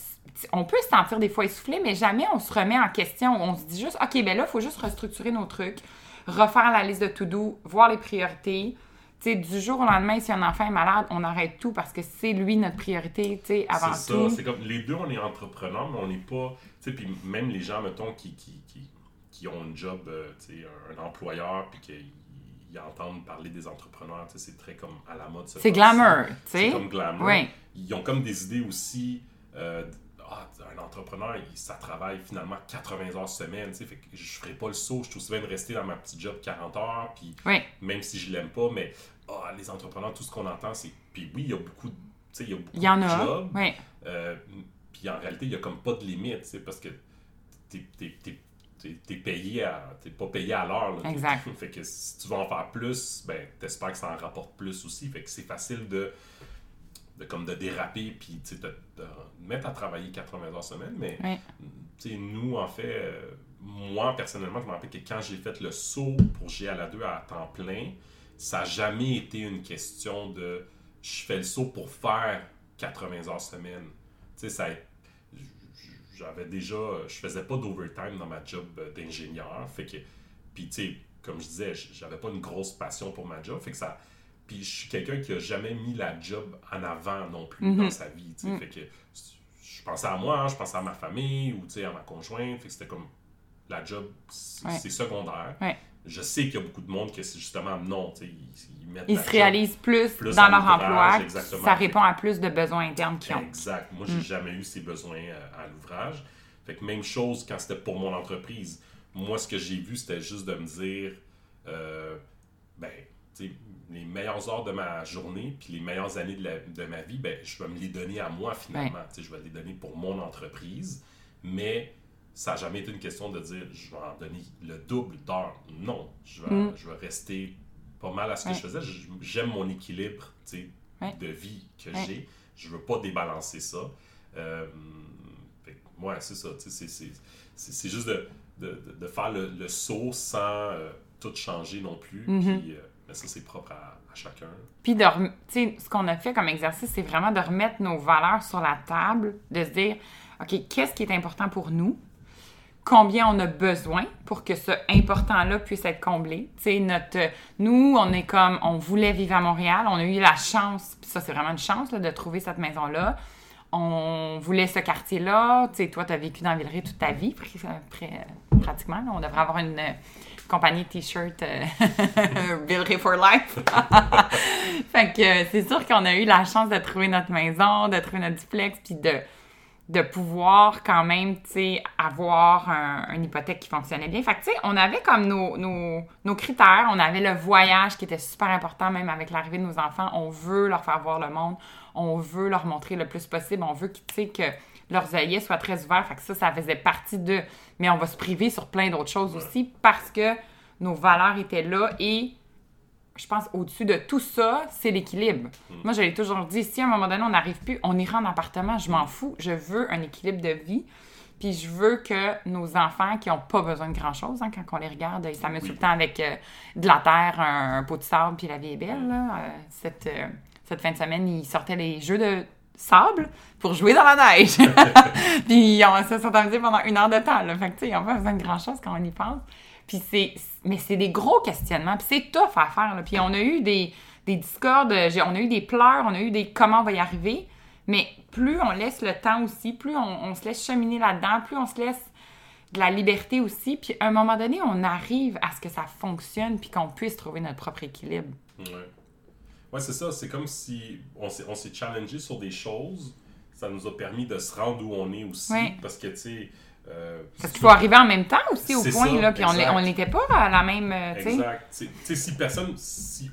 On peut se sentir des fois essoufflé, mais jamais on se remet en question. On se dit juste, OK, ben là, il faut juste restructurer nos trucs, refaire la liste de to-do, voir les priorités. Tu sais, du jour au lendemain, si un enfant est malade, on arrête tout parce que c'est lui notre priorité, tu sais, avant c'est tout. ça, c'est comme les deux, on est entrepreneurs, mais on n'est pas. Tu sais, puis même les gens, mettons, qui, qui, qui, qui ont un job, euh, tu sais, un, employeur, puis qu'ils ils entendent parler des entrepreneurs, tu sais, c'est très comme à la mode. ce C'est glamour, tu sais. C'est comme glamour. Oui. Ils ont comme des idées aussi. euh, ah, un entrepreneur, il- ça travaille finalement 80 heures semaine, tu sais, fait que je ferai pas le saut, je suis aussi bien de rester dans ma petite job 40 heures, puis Oui. même si je l'aime pas, mais ah, les entrepreneurs, tout ce qu'on entend, c'est. Puis oui, il y a beaucoup il y a beaucoup Il y en de a. jobs, Oui. euh, puis en réalité, il n'y a comme pas de limite, tu sais, parce que t'es, t'es- payé à. Pas payé à l'heure. Exact. fait que si tu veux en faire plus, ben t'espères que ça en rapporte plus aussi. Fait que c'est facile de. De comme de déraper puis tu de mettre à travailler 80 heures semaine, mais tu sais, nous, en fait, euh, moi, personnellement, je me rappelle que quand j'ai fait le saut pour G à la 2 à temps plein, ça n'a jamais été une question de je fais le saut pour faire 80 heures semaine. Tu sais, ça a- j'avais déjà, je faisais pas d'overtime dans ma job d'ingénieur, fait que, puis tu sais, comme je disais, j'avais pas une grosse passion pour ma job, fait que ça, puis je suis quelqu'un qui a jamais mis la job en avant non plus Mhm. dans sa vie, Mm. fait que je pensais à moi, je pensais à ma famille ou à ma conjointe, fait que c'était comme la job, c'est Ouais. secondaire. Ouais. Je sais qu'il y a beaucoup de monde que c'est justement non, ils, ils mettent Ils la se réalisent plus, plus dans leur emploi. exactement. Ça répond à plus de besoins internes qu'ils ont. Exact. Moi, j'ai Mm. jamais eu ces besoins euh, à l'ouvrage. Fait que même chose quand c'était pour mon entreprise. Moi, ce que j'ai vu, c'était juste de me dire, euh, ben, tu sais, les meilleures heures de ma journée, puis les meilleures années de, la- de ma vie, ben, je vais me les donner à moi finalement. Tu sais, Je vais les donner pour mon entreprise. Mais ça n'a jamais été une question de dire, je vais en donner le double d'heures. Non, je vais, Mm. je vais rester pas mal à ce que Ouais. je faisais. J'aime mon équilibre Ouais. de vie que Ouais. j'ai. Je veux pas débalancer ça. Euh, que, ouais, c'est ça. C'est, juste de, de, de- faire le, le saut sans euh, tout changer non plus. Mhm. Puis, euh, mais ça, c'est propre à, chacun. Puis, de rem- ce qu'on a fait comme exercice, c'est vraiment de remettre nos valeurs sur la table, de se dire, OK, qu'est-ce qui est important pour nous? Combien on a besoin pour que ce important-là puisse être comblé? Tu sais, notre... Nous, on est comme... On voulait vivre à Montréal. On a eu la chance, puis ça, c'est vraiment une chance, de trouver cette maison-là. On voulait ce quartier-là. Tu sais, toi, tu as vécu dans Villeray toute ta vie, pr- pr- pratiquement. On devrait avoir une euh, compagnie de t-shirts euh, Villeray for life. fait que euh, c'est sûr qu'on a eu la chance de trouver notre maison, de trouver notre duplex, puis de, de pouvoir quand même, tu sais, avoir un, une hypothèque qui fonctionnait bien. Fait que, tu sais, on avait comme nos, nos, nos critères. On avait le voyage qui était super important, même avec l'arrivée de nos enfants. On veut leur faire voir le monde. On veut leur montrer le plus possible. On veut tu sais, que leurs œillets soient très ouverts. Fait que ça, ça faisait partie de... Mais on va se priver sur plein d'autres choses aussi parce que nos valeurs étaient là et je pense au-dessus de tout ça, c'est l'équilibre. Moi, je l'ai toujours dit, si à un moment donné, on n'arrive plus, on ira en appartement, je m'en fous. Je veux un équilibre de vie. Puis je veux que nos enfants qui n'ont pas besoin de grand-chose, hein, quand on les regarde, ils s'amusent tout le temps avec euh, de la terre, un, un pot de sable, puis la vie est belle. là. Euh, cette, euh, cette fin de semaine, ils sortaient les jeux de sable pour jouer dans la neige. puis on se sont amusés pendant une heure de temps. Là. Fait que, tu sais, ils n'ont pas besoin de grand-chose quand on y pense. Puis c'est... Mais c'est des gros questionnements. Puis c'est tough à faire. là. Puis on a eu des, des discordes, j'ai- on a eu des pleurs, on a eu des comment on va y arriver. Mais plus on laisse le temps aussi, plus on, on se laisse cheminer là-dedans, plus on se laisse de la liberté aussi. Puis à un moment donné, on arrive à ce que ça fonctionne puis qu'on puisse trouver notre propre équilibre. Ouais. Ouais, c'est ça. C'est comme si on s'est, on s'est challengé sur des choses. Ça nous a permis de se rendre où on est aussi. Ouais. Parce que, tu sais. Euh, Parce qu'il faut arriver en même temps aussi au point, ça, là. Puis on n'était pas à la même, euh, tu sais. Exact. Tu sais- si personne. Si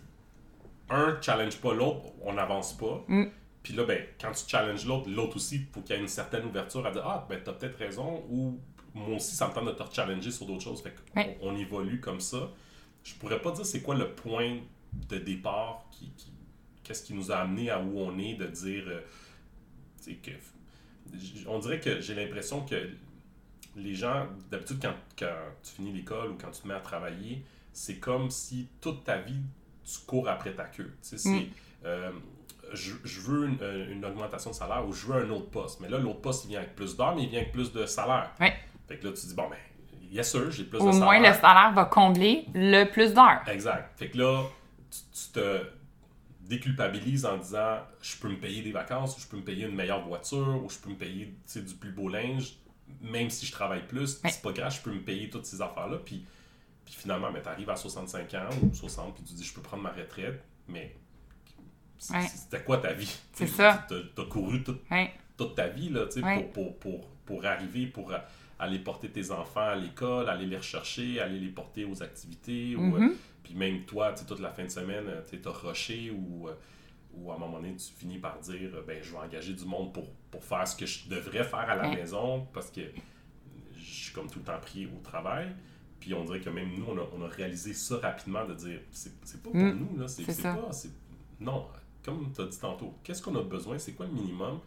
un challenge pas l'autre, on n'avance pas. Mm. Puis là, ben, quand tu challenges l'autre, l'autre aussi, il faut qu'il y ait une certaine ouverture à dire Ah, ben, t'as peut-être raison. Ou moi aussi, ça me tente de te challenger sur d'autres choses. Fait qu'on Ouais. on évolue comme ça. Je pourrais pas dire c'est quoi le point de départ qui. Qu'est-ce qui nous a amené à où on est, de dire. euh, que. On dirait que j'ai l'impression que les gens, d'habitude, quand, quand tu finis l'école ou quand tu te mets à travailler, c'est comme si toute ta vie, tu cours après ta queue. Tu sais, c'est, Mm. euh, je, je veux une, euh, une augmentation de salaire ou je veux un autre poste. Mais là, l'autre poste, il vient avec plus d'heures, mais il vient avec plus de salaire. Ouais. Fait que là, tu dis, bon, ben, yes sûr, j'ai plus Au de moins, salaire. le salaire va combler le plus d'heures. Exact. Fait que là, tu, tu te déculpabilises en disant je peux me payer des vacances, ou je peux me payer une meilleure voiture, ou je peux me payer du plus beau linge, même si je travaille plus, Ouais. c'est pas grave, je peux me payer toutes ces affaires-là. Puis, puis finalement, tu arrives à 65 ans ou 60, puis tu dis, je peux prendre ma retraite, mais c'était quoi ta vie? C'est ça. Tu as, couru toute ta vie là, pour, pour, pour, pour, arriver, pour aller porter tes enfants à l'école, aller les rechercher, aller les porter aux activités. ou, mm-hmm. puis même toi, toute la fin de semaine, tu as rushé ou ou à un moment donné, tu finis par dire ben, je vais engager du monde pour, pour faire ce que je devrais faire à la maison parce que je suis comme tout le temps pris au travail. Puis on dirait que même nous, on a, on a réalisé ça rapidement de dire c'est pas pour mm. nous, là. C'est pas. Non, comme tu as dit tantôt, qu'est-ce qu'on a besoin C'est quoi le minimum?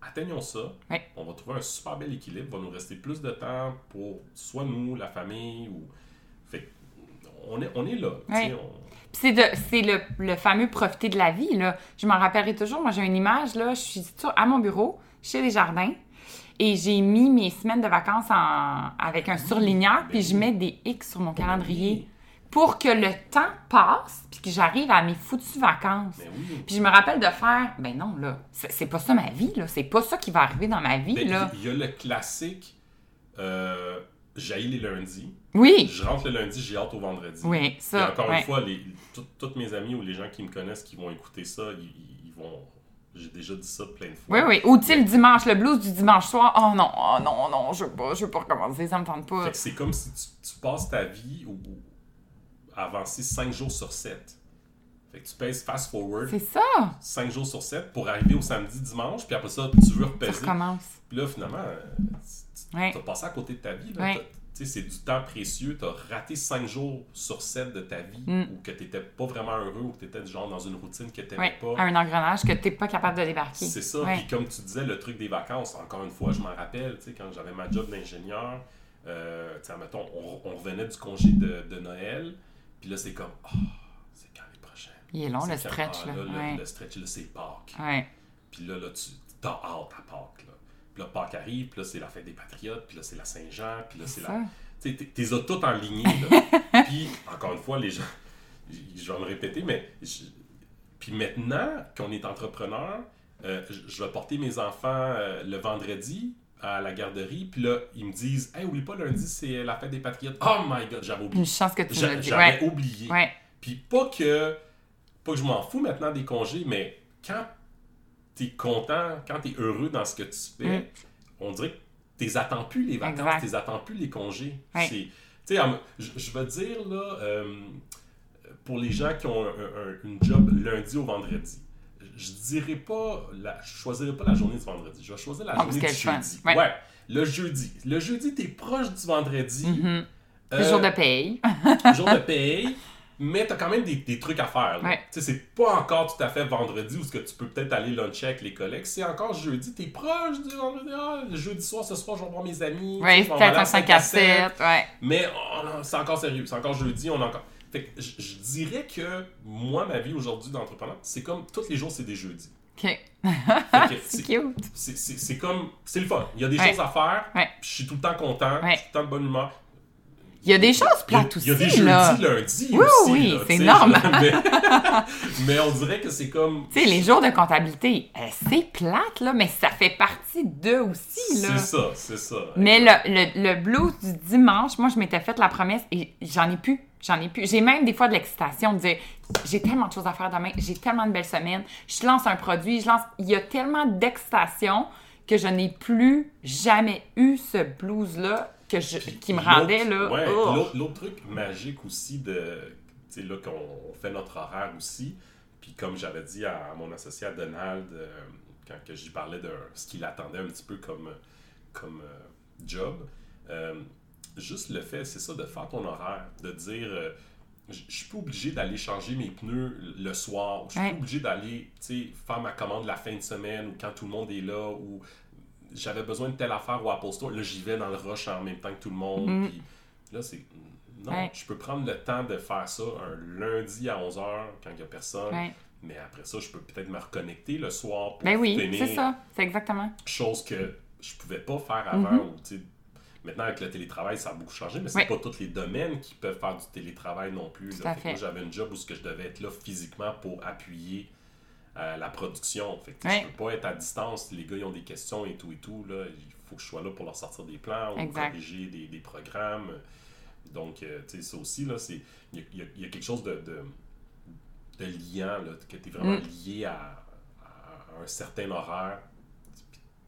Atteignons ça. On va trouver un super bel équilibre. Va nous rester plus de temps pour soit nous, la famille ou. Fait on est, on est là. C'est le, le, fameux profiter de la vie. Là. Je m'en rappellerai toujours. Moi, j'ai une image. Là, je suis à mon bureau, chez les jardins, et j'ai mis mes semaines de vacances en, avec un surligneur, ben puis je mets des X sur mon ben calendrier pour que le temps passe, puis que j'arrive à mes foutues vacances. Ben puis je me rappelle de faire, ben non, là, c'est pas ça ma vie, là. C'est pas ça qui va arriver dans ma vie, là. Il y a le classique. Euh, j'aille les lundis. Oui. Je rentre le lundi, j'ai hâte au vendredi. Oui, ça. Et encore une fois, les, toutes mes amis ou les gens qui me connaissent qui vont écouter ça, ils, vont. J'ai déjà dit ça plein de fois. Oui, oui. Ou tu le dimanche, le blues du dimanche soir. Oh non, oh non, non, je veux pas, je veux pas recommencer, ça me tente pas. C'est comme si tu, passes ta vie ou, avancer 5 jours sur 7. Fait que tu pèses fast forward. C'est ça. 5 jours sur 7 pour arriver au samedi, dimanche, puis après ça, tu veux repaiser. Ça recommence. Puis là, finalement, tu as passé à côté de ta vie. Là, c'est du temps précieux. Tu as raté 5 jours sur 7 de ta vie mm. ou que tu n'étais pas vraiment heureux ou que tu étais genre dans une routine que tu n'aimais pas. Un engrenage que tu n'es pas capable de débarquer. C'est ça. Puis comme tu disais, le truc des vacances, encore une fois, je m'en rappelle, quand j'avais ma job d'ingénieur, euh, mettons, on, revenait du congé de, Noël, puis là, c'est comme, oh, c'est quand les prochaines? Il est long, le stretch. Ah, là, le, stretch, là, c'est Pâques. Ouais. Puis là, là, tu as hâte à Pâques. Là. Puis là, Pâques arrive, puis là, c'est la fête des Patriotes, puis là, c'est la Saint-Jean, puis là, c'est la tu t'es toutes en ligne. puis, encore une fois, les gens, je vais me répéter, mais puis maintenant qu'on est entrepreneur, euh, je vais porter mes enfants euh, le vendredi à la garderie, puis là, ils me disent Hey, oublie pas, lundi, c'est la fête des Patriotes. Oh my god, j'avais oublié. Une chance que tu. J'avais oublié. Ouais. Puis pas que, pas que je m'en fous maintenant des congés, mais quand t'es content, quand t'es heureux dans ce que tu fais, mm. on dirait que tu attends plus les vacances, tu attends plus les congés. Tu sais, je veux dire, là, euh, pour les gens qui ont un, une job lundi au vendredi, je dirais pas, la, je choisirais pas la journée du vendredi, je vais choisir la ah, journée du jeudi. Ouais. le jeudi. Le jeudi, tu es proche du vendredi. Mm-hmm. Le jour de paye. jour de paye mais tu as quand même des, des trucs à faire. Ouais. C'est pas encore tout à fait vendredi où ce que tu peux peut-être aller luncher avec les collègues. C'est encore jeudi. Tu es proche du vendredi. Ah, le jeudi soir, ce soir, je vais voir mes amis. Oui, peut-être un 5 à 7. Ouais. Mais oh, c'est encore sérieux. C'est encore jeudi. On a encore... Fait que je dirais que moi, ma vie aujourd'hui d'entrepreneur, c'est comme tous les jours, c'est des jeudis. OK. c'est cute. C'est comme. C'est le fun. Il y a des choses à faire. Je suis tout le temps content. Je suis tout le temps de bonne humeur. Il y a des choses plates aussi. Il y a des jeudis, lundis oui, aussi. Oui, c'est normal. Mais, on dirait que c'est comme. Tu sais, les jours de comptabilité, euh, c'est plate, là, mais ça fait partie d'eux aussi. C'est ça, c'est ça. Mais le, le, le, blues du dimanche, moi, je m'étais fait la promesse et j'en ai plus. J'en ai plus. J'ai même des fois de l'excitation de dire j'ai tellement de choses à faire demain, j'ai tellement de belles semaines, je lance un produit, je lance. Il y a tellement d'excitation que je n'ai plus jamais eu ce blues-là qui me rendait là. Oh. L'autre truc magique aussi de. Tu sais, là, qu'on fait notre horaire aussi. Puis comme j'avais dit à mon associé Donald, euh, quand que j'y parlais de ce qu'il attendait un petit peu comme, comme euh, job, euh, juste le fait, c'est ça, de faire ton horaire, de dire je suis pas obligé d'aller changer mes pneus le soir. Je suis pas obligé d'aller faire ma commande la fin de semaine ou quand tout le monde est là ou j'avais besoin de telle affaire au Apple Store. Là, j'y vais dans le rush en même temps que tout le monde. Mm. Puis là, c'est. Non, je peux prendre le temps de faire ça un lundi à 11h quand il n'y a personne. Mais après ça, je peux peut-être me reconnecter le soir pour ben oui, c'est ça. C'est exactement. Chose que je pouvais pas faire avant. Mm-hmm. maintenant, avec le télétravail, ça a beaucoup changé, mais c'est pas tous les domaines qui peuvent faire du télétravail non plus. Là. Moi, j'avais une job où je devais être là physiquement pour appuyer la production. Fait que, Je peux pas être à distance. Les gars, ils ont des questions et tout et tout. Là. Il faut que je sois là pour leur sortir des plans ou corriger des, des, programmes. Donc, euh, tu sais, ça aussi, là, c'est. Il y, a- y y quelque chose de, de, de liant, là, que tu es vraiment Mm. lié à, à un certain horaire.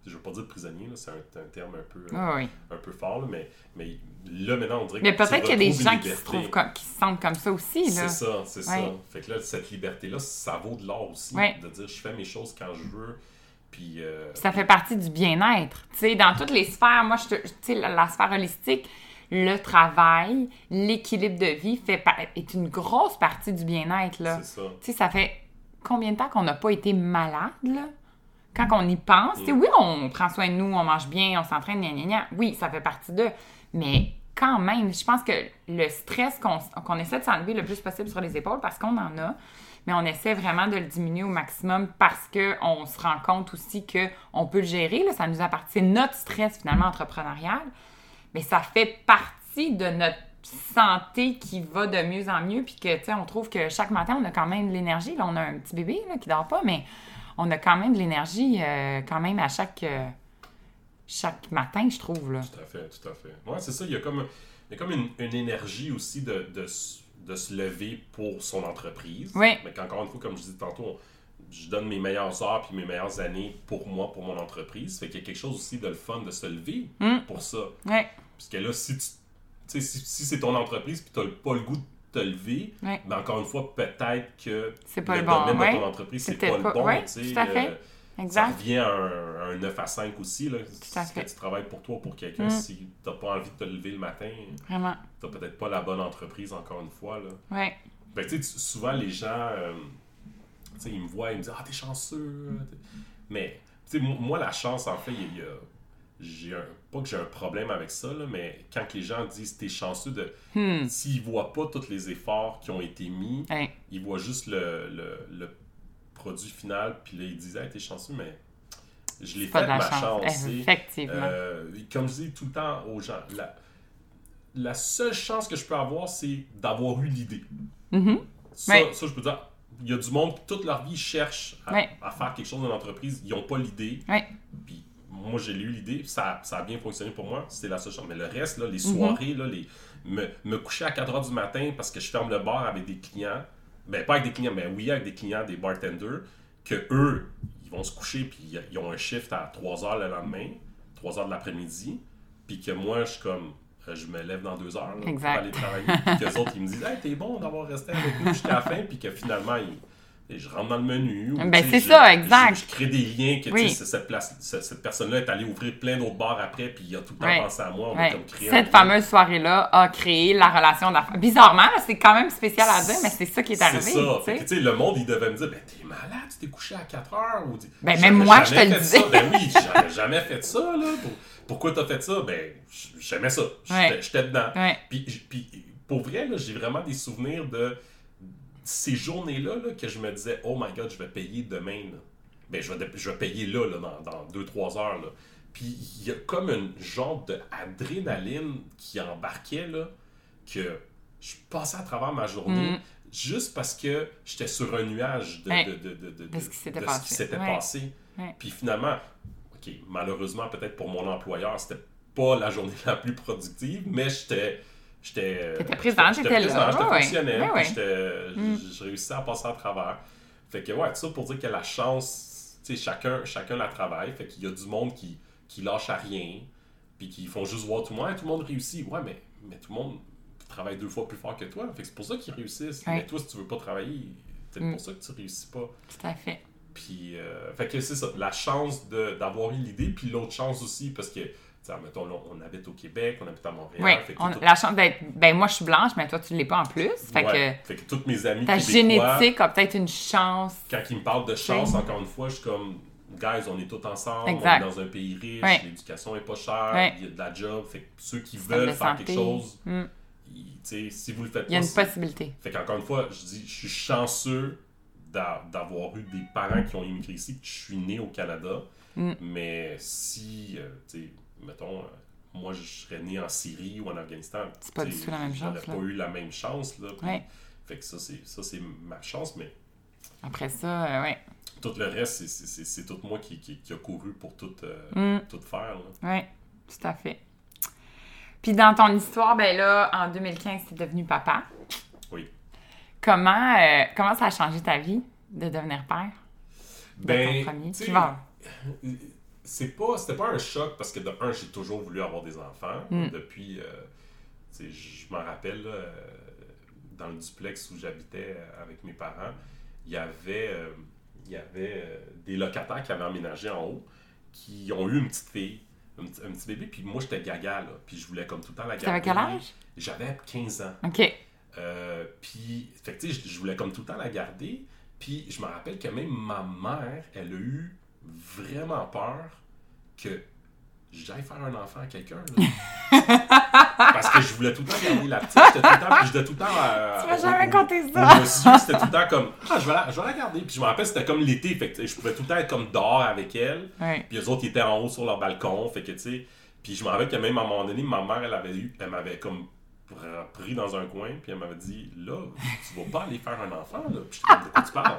Je veux pas dire prisonnier, c'est un, un terme un peu, oui. un peu fort, là, mais, mais là, maintenant, on dirait Mais peut-être qu'il y a des gens qui se trouvent comme, qui se sentent comme ça aussi, là. C'est ça, c'est ça. Fait que là, cette liberté-là, ça vaut de l'or aussi. Ouais. De dire, je fais mes choses quand je veux. Puis. euh, Ça fait partie du bien-être. Tu sais, dans toutes les sphères, moi, je te- tu sais, la, la sphère holistique, le travail, l'équilibre de vie fait est une grosse partie du bien-être, là. c'est ça. Tu sais, ça fait combien de temps qu'on n'a pas été malade, là? Quand on y pense, tu sais, Mm. oui, on prend soin de nous, on mange bien, on s'entraîne, gna, gna, gna. Oui, ça fait partie d'eux. Mais quand même, je pense que le stress qu'on essaie de s'enlever le plus possible sur les épaules, parce qu'on en a, mais on essaie vraiment de le diminuer au maximum parce qu'on se rend compte aussi qu'on peut le gérer. Là, ça nous appartient. C'est notre stress, finalement, entrepreneurial. Mais ça fait partie de notre santé qui va de mieux en mieux. Puis que, tu sais, on trouve que chaque matin, on a quand même de l'énergie. Là, on a un petit bébé là, qui dort pas, mais on a quand même de l'énergie euh, quand même à chaque, euh, chaque matin, je trouve. Là. Tout à fait, tout à fait. Ouais, c'est ça. Il y a comme, il y a comme une, une énergie aussi de, de, se lever pour son entreprise. Oui. Mais qu'encore une fois, comme je disais tantôt, je donne mes meilleures heures puis mes meilleures années pour moi, pour mon entreprise. Fait qu'il y a quelque chose aussi de le fun de se lever Mm. pour ça. Ouais, Parce que là, si tu si, si c'est ton entreprise puis tu n'as pas le goût de te lever, Ouais. ben encore une fois, peut-être que C'est pas le le bon, domaine ouais. de ton entreprise, c'est pas le bon. ouais, sais, tout à fait. euh, ça exact. revient à un, à un 9 à 5 aussi. Là. à Si fait. tu travailles pour toi ou pour quelqu'un, Mm. si tu n'as pas envie de te lever le matin, Vraiment. tu peut-être pas la bonne entreprise, encore une fois. Là. Ouais. Que, tu sais, souvent, les gens, euh, tu sais, ils me voient, ils me disent Ah, t'es chanceux. Mais, tu sais, mo- moi, la chance, en fait, il y a. J'ai un, pas que j'ai un problème avec ça, là, mais quand les gens disent t'es chanceux de. Hmm. S'ils voient pas tous les efforts qui ont été mis, ils voient juste le, le, le produit final, puis là, ils disent Hey, t'es chanceux, mais je l'ai fait de ma chance. Effectivement. Euh, comme je dis tout le temps aux gens, la, la seule chance que je peux avoir, c'est d'avoir eu l'idée. Mhm. Ça, ça, je peux dire, il y a du monde qui, toute leur vie, ils cherchent à, à faire quelque chose dans l'entreprise. Ils n'ont pas l'idée. Puis moi, j'ai eu l'idée. Ça, ça a bien fonctionné pour moi. C'était la seule chance. Mais le reste, là, les Mhm. soirées, là, les, me, me coucher à 4 h du matin parce que je ferme le bar avec des clients. Ben, pas avec des clients, mais oui, avec des clients, des bartenders, que eux, ils vont se coucher puis ils- ont un shift à 3 h le lendemain, 3 h de l'après-midi. Puis que moi, je suis comme. euh, Je me lève dans deux heures là, Exact. pour aller travailler. Puis qu'eux autres, ils me disent Hey, t'es bon d'avoir resté avec nous jusqu'à la fin. Puis que finalement, ils- et je rentre dans le menu. ou, Ben, c'est je- ça, exact. Je, je crée des liens que Oui. cette, place, cette, cette personne-là est allée ouvrir plein d'autres bars après, puis il a tout le temps pensé à moi. On comme Cette fameuse soirée-là a créé la relation d'affaires. Bizarrement, là, c'est quand même spécial à dire, mais c'est ça qui est arrivé. C'est ça. Fait que, le monde, il devait me dire Ben, t'es malade, tu t'es couché à 4 heures. Ou, Ben, même moi, je te le ça. Ben oui, j'avais jamais fait ça. Là. Pour- pourquoi t'as fait ça? Ben, j'aimais ça. J'étais dedans. Puis, pour vrai, j'ai vraiment des souvenirs de ces journées-là là, que je me disais, oh my god, je vais payer demain. là. Ben, je vais, je vais payer là, là dans 2-3 heures. Là. Puis il y a comme une genre d'adrénaline qui embarquait, là, que je passais à travers ma journée Mhm. juste parce que j'étais sur un nuage de, Ouais. de, de, de, ce qui s'était passé. s'était Ouais. passé. Ouais. Puis finalement, ok, malheureusement, peut-être pour mon employeur, c'était pas la journée la plus productive, mais j'étais. J'étais. euh, T'étais présent, j'étais là. J'étais ouais. fonctionnel, Ouais, puis ouais. j'étais- Mm. je réussissais à passer à travers. Fait que, ouais, tout ça pour dire que la chance, tu sais, chacun, chacun la travaille. Fait qu'il y a du monde qui, qui lâche à rien, puis qui font juste voir tout le monde. Hey, tout le monde réussit. Ouais, mais, mais tout le monde travaille deux fois plus fort que toi. Fait que c'est pour ça qu'ils réussissent. Ouais. Mais toi, si tu veux pas travailler, c'est Mm. pour ça que tu réussis pas. Tout à fait. Puis, euh, fait que c'est ça, la chance d'avoir eu l'idée, puis l'autre chance aussi, parce que, mettons, on habite au Québec, on habite à Montréal. Oui, fait que on- tout- la chance d'être. Ben, moi, je suis blanche, mais toi, tu l'es pas en plus. Fait ouais, fait que toutes mes amis que ta génétique a peut-être une chance. quand ils me parlent de chance, Oui. encore une fois, je suis comme, guys, on est tous ensemble, Exact. on est dans un pays riche, l'éducation est pas chère, il y a de la job, fait que ceux qui Système veulent faire santé. quelque chose, Mm. ils- si vous le faites Il y a pas, une possibilité. Fait qu'encore une fois, je dis, je suis chanceux d'a- d'avoir eu des parents qui ont immigré ici, que je suis né au Canada. Mm. Mais si, euh, tu sais, mettons, euh, moi je serais né en Syrie ou en Afghanistan, C'est pas du tout la même J'aurais chance, pas là. eu la même chance, là. puis- Ouais. Fait que ça, c'est ça, c'est ma chance, mais Après ça, euh, ouais. tout le reste, c'est- tout moi qui, qui, qui a couru pour tout, euh, Mm. tout faire. Oui, tout à fait. Puis dans ton histoire, ben là, en 2015, tu es devenu papa. Oui. Comment, euh, comment ça a changé ta vie de devenir père? De Ben, ton premier? Tu vas- c'est pas c'était pas un choc parce que de un j'ai toujours voulu avoir des enfants Mm. depuis euh, je m'en rappelle là, euh, dans le duplex où j'habitais euh, avec mes parents il y avait euh, il y avait euh, des locataires qui avaient emménagé en haut qui ont eu une petite fille un petit, un petit bébé puis moi j'étais gaga là puis je voulais comme tout le temps la garder quel âge? j'avais 15 ans OK. puis, fait que, je voulais comme tout le temps la garder. Puis, je me rappelle que même ma mère, elle a eu vraiment peur que j'aille faire un enfant à quelqu'un. Parce que je voulais tout le temps garder la petite. Tout le temps, puis j'étais tout le temps. euh, Tu m'as jamais au ça. monsieur, c'était tout le temps comme Ah, je vais la, je vais la garder. Puis, je me rappelle, c'était comme l'été. Fait que, je pouvais tout le temps être comme dehors avec elle. Ouais. Puis les autres, ils étaient en haut sur leur balcon. Fait que, tu sais. Puis je me rappelle que même à un moment donné, ma mère, elle avait eu, elle m'avait comme pr- pris dans un coin. Puis elle m'avait dit, là, tu vas pas aller faire un enfant, là. Puis je de quoi tu parles?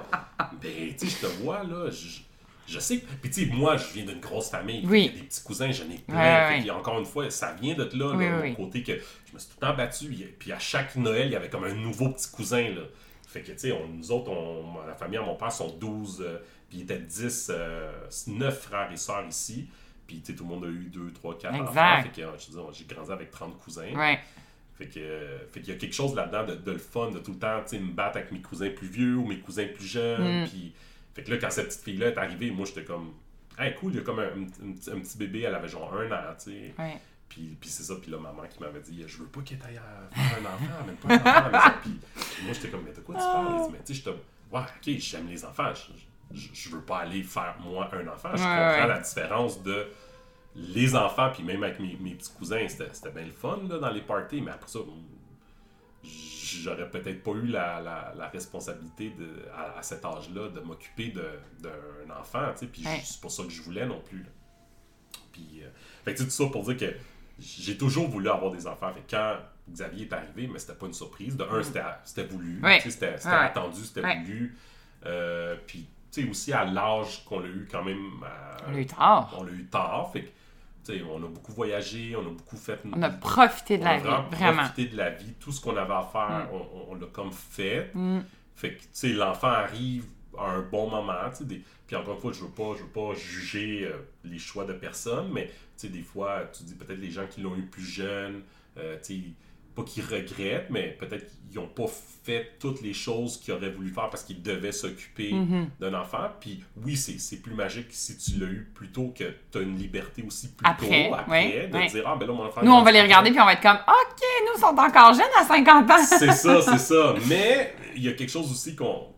Ben, tu sais, je te vois, là. Je, je sais. Puis tu sais, moi, je viens d'une grosse famille. Oui. Il y a des petits cousins, j'en ai plein. Ouais, Fait ouais. que, encore une fois, ça vient de là, Oui, là, oui, mon oui. côté que je me suis tout le temps battu. Puis à chaque Noël, il y avait comme un nouveau petit cousin, là. Fait que, tu sais, nous autres, on- la famille à mon père sont 12, euh, puis il était 10, euh, 9 frères et sœurs ici. Puis, tu sais, tout le monde a eu 2, 3, 4 Exact. enfants. Fait que, je dis, j'ai grandi avec 30 cousins. Ouais. Fait que, euh, fait qu'il y a quelque chose là-dedans de, de le fun, de tout le temps, tu sais, me battre avec mes cousins plus vieux ou mes cousins plus jeunes. Mm. Puis, fait que là, quand cette petite fille-là est arrivée, moi, j'étais comme, hey, cool, il y a comme un, un petit- un petit bébé, elle avait genre un an, tu sais. Ouais. Puis, puis c'est ça, puis là, maman qui m'avait dit, je veux pas qu'elle aille faire un enfant, même pas un enfant la maison. Puis, moi, j'étais comme, mais de quoi tu parles? Dit, mais tu sais, te. Ouais, ok, j'aime les enfants. Je, je, je veux pas aller faire, moi, un enfant. Je Ouais, comprends ouais. la différence de les enfants, puis même avec mes, mes petits cousins, c'était c'était bien le fun, là, dans les parties, mais après ça, j'aurais peut-être pas eu la, la, la responsabilité de, à, à cet âge-là de m'occuper d'un enfant, tu sais, puis Ouais. c'est pas ça que je voulais non plus. là. Puis, euh, fait que tu sais, tout ça pour dire que j'ai toujours voulu avoir des enfants. Fait que quand Xavier est arrivé, mais c'était pas une surprise. De un, c'était c'était voulu. Mm. Ouais. C'était Ouais. attendu, c'était voulu. Euh, puis, tu sais, aussi à l'âge qu'on a eu quand même. à- On a eu tard. on l'a eu tard. Fait que, on a beaucoup voyagé, on a beaucoup fait. On a profité de la on a vie, vraiment vraiment. profité de la vie. Tout ce qu'on avait à faire, Mm. on, l'a comme fait. Mm. Fait que, tu sais, l'enfant arrive à un bon moment, des- puis encore une fois, je veux pas, je veux pas juger euh, les choix de personne, mais, tu sais, des fois, tu dis peut-être les gens qui l'ont eu plus jeune, euh, tu sais, pas qu'ils regrettent, mais peut-être qu'ils n'ont pas fait toutes les choses qu'ils auraient voulu faire parce qu'ils devaient s'occuper Mhm. d'un enfant. Puis oui, c'est plus magique si tu l'as eu plus tôt que tu as une liberté aussi plus Après, tôt, après, ouais, de dire, ah, ben là, mon enfant... Nous, on va les regarder puis on va être comme OK, nous sont encore jeunes à 50 ans. c'est ça, c'est ça. Mais il y a quelque chose aussi qu'on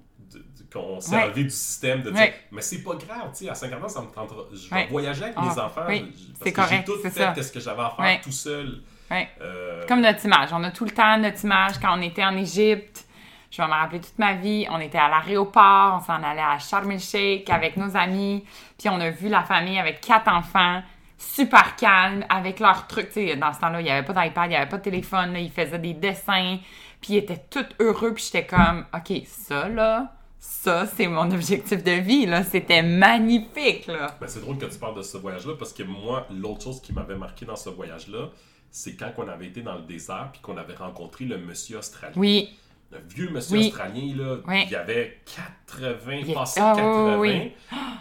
qu'on s'est Ouais. enlevé du système de dire Ouais. mais c'est pas grave, tu sais, à 50 ans, ça me tentera. Je vais voyager avec Ah, mes enfants. oui, parce que j'ai correct, tout fait ça. qu'est-ce que j'avais à faire tout seul. Ouais. Euh, Comme notre image. On a tout le temps notre image quand on était en Égypte. Je vais me rappeler toute ma vie. On était à l'aéroport, on s'en allait à Sharm el-Sheikh avec nos amis. Puis on a vu la famille avec quatre enfants, super calme, avec leurs trucs. Tu sais, dans ce temps-là, il n'y avait pas d'iPad, il n'y avait pas de téléphone. là, ils faisaient des dessins. Puis ils étaient tous heureux. Puis j'étais comme, OK, ça, là, ça, c'est mon objectif de vie. là. C'était magnifique, là. ben, c'est drôle que tu parles de ce voyage-là parce que moi, l'autre chose qui m'avait marqué dans ce voyage-là, c'est quand on avait été dans le désert puis qu'on avait rencontré le monsieur australien. Oui, Le vieux monsieur Oui. australien, là, Oui. il avait 80, Il- passé Ah, 80. oui, oui,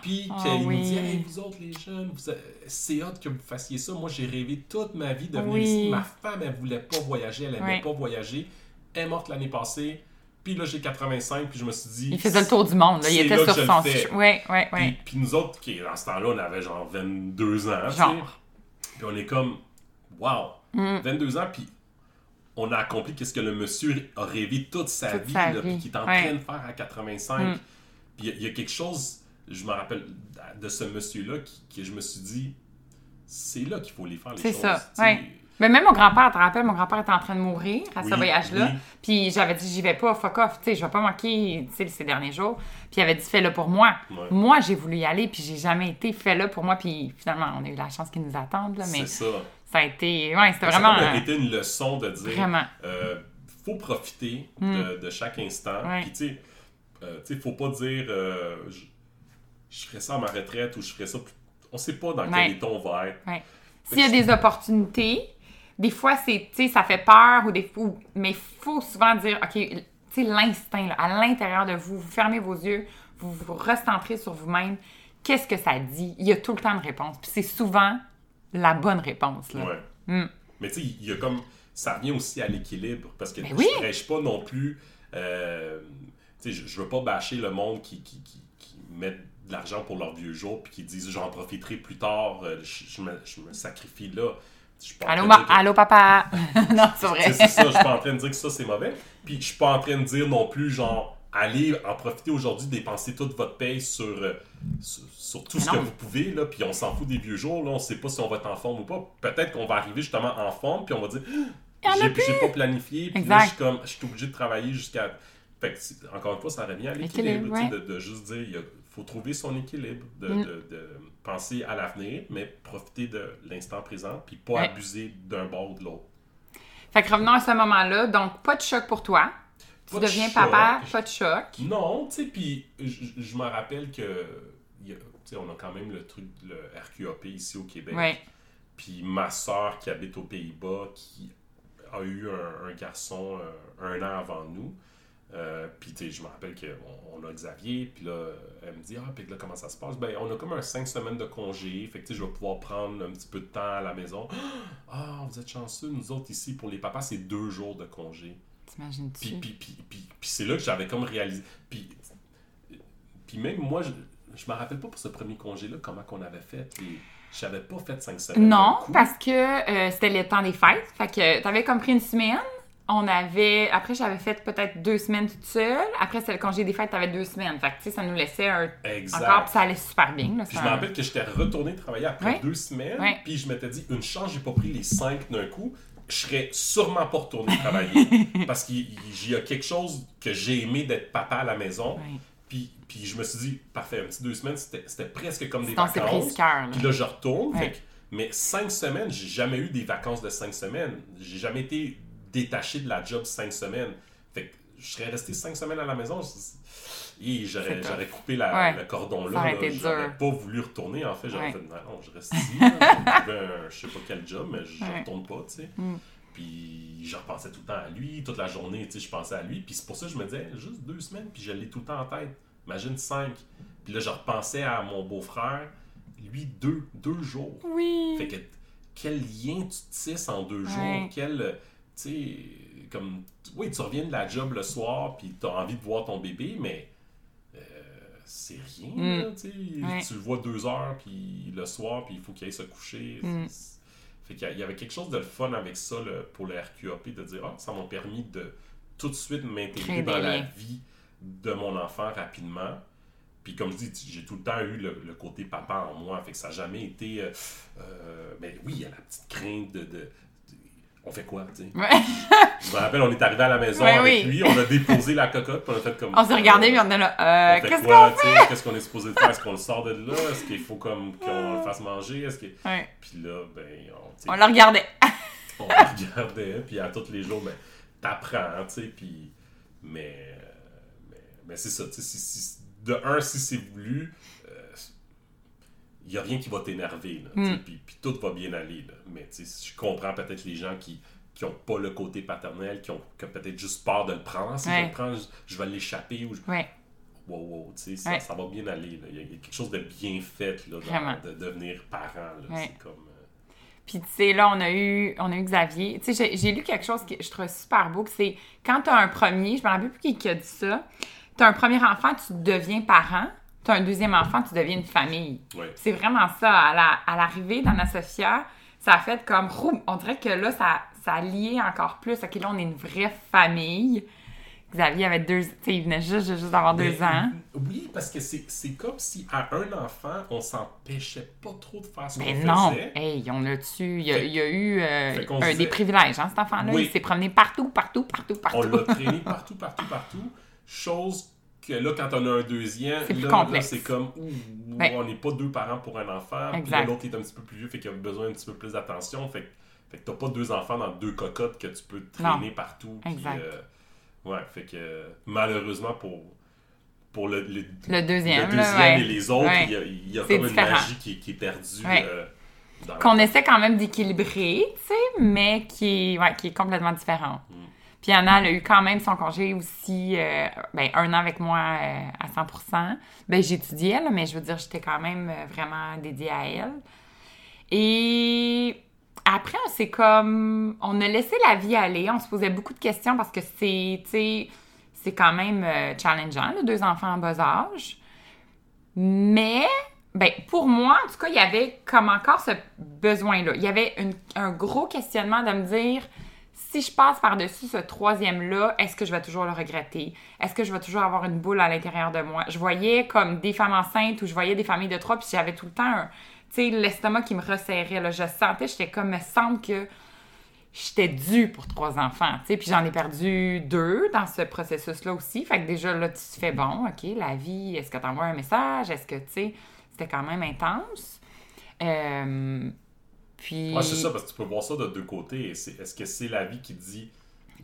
Puis Ah, qu'il oui. nous dit Hey, vous autres, les jeunes, vous c'est hâte que vous fassiez ça. Moi, j'ai rêvé toute ma vie de venir Oui. ici. Ma femme, elle voulait pas voyager, elle aimait Oui. pas voyager. Elle est morte l'année passée. Puis là, j'ai 85, puis je me suis dit. il faisait le tour du monde. Là. Il était là sur son... fais. Oui, oui, Puis, oui. puis nous autres, qui, dans ce temps-là, on avait genre 22 ans. Genre. Puis on est comme, wow, Mm. 22 ans, puis on a accompli qu'est-ce que le monsieur a rêvé toute sa Toute vie, puis qu'il est en ouais. train de faire à 85. Mm. Puis il y a- il y, a quelque chose, je me rappelle de ce monsieur-là, qui, que je me suis dit, c'est là qu'il faut les faire les C'est choses. ça, sais. ouais. Mais même mon grand-père, tu te rappelles, mon grand-père était en train de mourir à ce voyage-là. oui. Puis j'avais dit, j'y vais pas, fuck off, tu sais, je vais pas manquer, tu sais, ces derniers jours. Puis il avait dit, fais-le pour moi. Ouais. Moi, j'ai voulu y aller, puis j'ai jamais été, fais-le pour moi. Puis finalement, on a eu la chance qu'ils nous attendent, là, mais C'est ça. Ça a été, ouais, c'était Ça vraiment. a euh, été une leçon de dire, Vraiment. euh, faut profiter Mm. de, de chaque instant. Ouais. Puis tu sais, euh, tu sais, faut pas dire, euh, je, je ferai ça à ma retraite ou je ferai ça. plus- On sait pas dans Ouais. quel état on va être. S'il y a des opportunités, des fois, c'est, tu sais, ça fait peur, ou des, ou- mais il faut souvent dire, OK, tu sais, l'instinct, à l'intérieur de vous, vous fermez vos yeux, vous vous recentrez sur vous-même. Qu'est-ce que ça dit? Il y a tout le temps de réponse. Puis c'est souvent la bonne réponse, là. Ouais. Mm. Mais tu sais, il y a comme. Ça revient aussi à l'équilibre. Parce que je oui. prêche pas non plus. euh, tu sais, je, je veux pas bâcher le monde qui, qui, qui, qui met de l'argent pour leur vieux jour puis qui disent j'en profiterai plus tard, euh, je, je me, je me sacrifie là. Je suis pas en Allô, ma- que- allô, papa? non, c'est vrai. c'est ça, je suis pas en train de dire que ça c'est mauvais. Puis je suis pas en train de dire non plus, genre, allez en profiter aujourd'hui, dépenser toute votre paye sur, euh, sur, sur tout ce que vous pouvez, là, puis on s'en fout des vieux jours, là, on sait pas si on va être en forme ou pas. Peut-être qu'on va arriver justement en forme, puis on va dire, y en a j'ai pas planifié, puis là, je suis comme, je suis obligé de travailler jusqu'à. Fait que, c'est- encore une fois, ça revient à l'équilibre, ouais. de, de juste dire, il a- faut trouver son équilibre, de, Mm. de- de penser à l'avenir, mais profiter de l'instant présent, puis pas Ouais. abuser d'un bord ou de l'autre. Fait que revenons à ce moment-là. Donc, pas de choc pour toi. Tu Pas de deviens choc. papa, pas de choc. Non, tu sais, puis je, me rappelle que, y a- tu sais, on a quand même le truc, le RQAP ici au Québec. Oui. Puis ma soeur qui habite aux Pays-Bas, qui a eu un, un garçon euh, un an avant nous. Euh, puis tu sais, je me rappelle qu'on on a Xavier, puis là, elle me dit Ah, puis là, comment ça se passe Ben, on a comme un cinq semaines de congé, fait que tu sais, je vais pouvoir prendre un petit peu de temps à la maison. Ah, vous êtes chanceux, nous autres ici, pour les papas, c'est deux jours de congé. Puis, T'imagines-tu? puis, puis, puis, puis c'est là que j'avais comme réalisé. Puis, puis même moi, je, je me rappelle pas pour ce premier congé-là comment qu'on avait fait. Et j'avais pas fait cinq semaines. Non, parce que euh, c'était le temps des fêtes. Fait que t'avais comme pris une semaine. On avait. Après, j'avais fait peut-être deux semaines toute seule. Après, c'était le congé des fêtes, t'avais deux semaines. Fait que, tu sais, ça nous laissait un. Exact. Encore, puis ça allait super bien. Là, Puis je me rappelle que j'étais retourné travailler après deux semaines. Puis je m'étais dit, une chance, j'ai pas pris les cinq d'un coup. Je serais sûrement pas retourné travailler. parce qu'il il y a quelque chose que j'ai aimé d'être papa à la maison. Puis, puis je me suis dit, parfait, un petit deux semaines, c'était presque comme des vacances. là. Puis là, je retourne. Ouais. fait que- mais cinq semaines, j'ai jamais eu des vacances de cinq semaines. J'ai jamais été détaché de la job cinq semaines. Fait que je serais resté cinq semaines à la maison. J'aurais, j'aurais coupé la- Ouais. le cordon là. là. J'aurais pas voulu retourner. En fait, j'aurais Ouais. fait non, je reste ici. je sais pas quel job, mais je Ouais. retourne pas, tu sais. Mm. Puis je repensais tout le temps à lui, toute la journée, tu sais, je pensais à lui. Puis c'est pour ça que je me disais, juste deux semaines, puis je l'ai tout le temps en tête. Imagine cinq. Puis là, je repensais à mon beau-frère, lui, deux, deux jours. Oui. Fait que quel lien tu tisses en deux jours, quel, euh, tu sais, comme, oui, tu reviens de la job le soir, puis tu as envie de voir ton bébé, mais c'est rien, Mm. là. Ouais. Tu le vois deux heures, puis le soir, puis il faut qu'il aille se coucher. Mm. Fait qu'il y a- il y avait quelque chose de fun avec ça le- pour le RQAP, de dire, ah, ça m'a permis de tout de suite m'intégrer dans la vie de mon enfant rapidement. Puis comme je dis, j'ai tout le temps eu le, le côté papa en moi, fait que ça n'a jamais été... euh, euh, mais oui, il y a la petite crainte de- on fait quoi, tu sais? Ouais. Je me rappelle, on est arrivé à la maison Ouais, avec oui. lui, on a déposé la cocotte, puis on a fait comme... On s'est regardé, puis on était là. Euh, fait qu'est-ce qu'on sais? Qu'est-ce qu'on est supposé faire? Est-ce qu'on le sort de là? Est-ce qu'il faut comme qu'on le fasse manger? Est-ce que... fait? Ouais. Puis là, ben, on, On le regardait. on le regardait, puis à tous les jours, ben, t'apprends, tu sais, puis... Mais, mais, mais c'est ça, tu sais, si- si- de un, si c'est voulu, il n'y a rien qui va t'énerver, là, tu sais, Mm. puis, puis tout va bien aller, là. Mais, je comprends peut-être les gens qui qui n'ont pas le côté paternel, qui ont peut-être juste peur de le prendre. Si je Ouais. le prends, je, je vais l'échapper ou je... Ouais. Wow, wow, tu sais, ça, Ouais. ça va bien aller. là. Il, y a, quelque chose de bien fait là, dans, de devenir parent. C'est comme... euh, Puis, tu sais, là, on a eu, on a eu Xavier. Tu sais, j'ai- j'ai lu quelque chose que je trouve super beau, que c'est quand tu as un premier, je me rappelle plus qui, qui a dit ça, tu as un premier enfant, tu deviens parent. Tu as un deuxième enfant, tu deviens une famille. ouais. C'est vraiment ça. À la- à l'arrivée d'Anna Sophia, ça a fait comme, roum, on dirait que là, ça, ça a lié encore plus. OK, là, on est une vraie famille. Xavier avait deux, il venait juste, juste, d'avoir deux ans. Oui, parce que c'est comme si à un enfant, on s'empêchait pas trop de faire ce qu'on Mais faisait. non! Hey, on l'a tu. Il y a, il y a eu euh, un, disait- des privilèges, hein, cet enfant-là. Oui. Il s'est promené partout, partout, partout, partout. On l'a traîné partout, partout, partout. Chose que là, quand on a un deuxième, C'est plus là, complexe. là, c'est comme, ouh, Ouais. on n'est pas deux parents pour un enfant. Puis l'autre est un petit peu plus vieux, fait qu'il a besoin un petit peu plus d'attention. Fait, que- fait que t'as pas deux enfants dans deux cocottes que tu peux traîner partout. euh, ouais, fait que malheureusement pour, pour le, le, Le deuxième, le là, deuxième ouais. et les autres, Ouais. il y a, y comme différent. une magie qui, qui est perdue. Ouais. euh, qu'on essaie quand même d'équilibrer, tu sais, mais qui est, ouais, qui est complètement différent. Mm. Puis a eu quand même son congé aussi, euh, ben, un an avec moi euh, à 100 Ben, j'étudiais, mais je veux dire, j'étais quand même euh, vraiment dédiée à elle. Et après, c'est comme, on a laissé la vie aller, on se posait beaucoup de questions parce que c'est, c'est quand même challengeant, là, deux enfants en bas âge. Mais, ben, pour moi, en tout cas, il y avait comme encore ce besoin-là. Il y avait un gros questionnement de me dire, si je passe par-dessus ce troisième-là, est-ce que je vais toujours le regretter? Est-ce que je vais toujours avoir une boule à l'intérieur de moi? Je voyais comme des femmes enceintes ou je voyais des familles de trois, puis j'avais tout le temps un, l'estomac qui me resserrait. Je sentais, j'étais comme, me semble que j'étais due pour trois enfants, puis j'en ai perdu deux dans ce processus-là aussi. Fait que déjà, là, tu te fais bon, OK, la vie, est-ce que tu envoies un message? Est-ce que, tu sais, c'était quand même intense? Euh, puis... Ouais, c'est ça, parce que tu peux voir ça de deux côtés. Est-ce que c'est la vie qui dit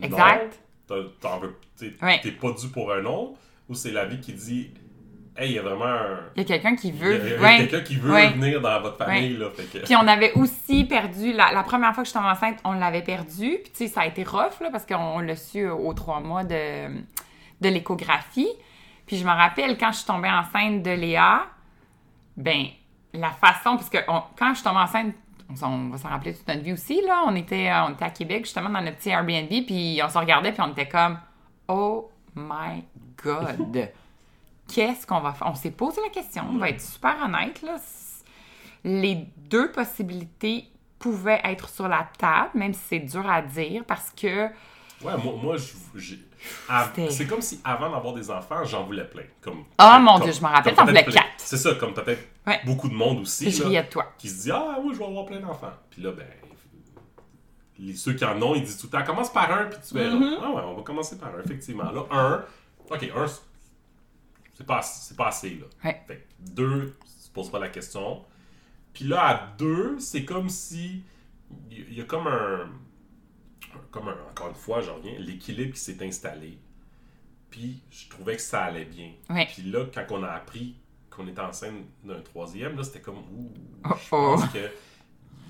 Exact. non, t'as- t'en veux, t'es Ouais. pas dû pour un autre, ou c'est la vie qui dit hey, il y a vraiment un. Il y a quelqu'un qui veut... a- il y a ouais. quelqu'un qui veut Ouais. venir dans votre famille, là. Fait que... Puis on avait aussi perdu, la, la première fois que je suis tombée enceinte, on l'avait perdu. Puis tu sais, ça a été rough, là, parce qu'on l'a su aux trois mois de, de l'échographie. Puis je me rappelle, quand je suis tombée enceinte de Léa, ben la façon, parce que on- quand je suis tombée enceinte, on, va s'en rappeler toute notre vie aussi, là, on était, euh, on était à Québec, justement, dans notre petit Airbnb, puis on se regardait, puis on était comme « Oh my God! Qu'est-ce qu'on va faire? » On s'est posé la question, on va être super honnête, là. Les deux possibilités pouvaient être sur la table, même si c'est dur à dire, parce que Ouais, moi, moi je- c'est comme si avant d'avoir des enfants, j'en voulais plein. Comme, Ah, mon comme- Dieu, je me rappelle, t'en voulais quatre. C'est ça, comme peut-être Ouais. beaucoup de monde aussi. je là, riais de toi. qui se dit Ah, oui, je vais avoir plein d'enfants. Puis là, ben, les, ceux qui en ont, ils disent tout le temps Commence par un, puis tu verras. Mm-hmm. Ah ouais, on va commencer par un, effectivement. Là, un, ok, un, c'est- pas, c'est pas assez, là. Ouais. Fait que deux, tu poses pas la question. Puis là, à deux, c'est comme si. Il y, a comme un. Comme un, encore une fois, j'en reviens, l'équilibre qui s'est installé. Puis je trouvais que ça allait bien. Ouais. Puis là, quand on a appris qu'on était enceinte d'un troisième, là, c'était comme. Ouh, Oh, je oh. pense que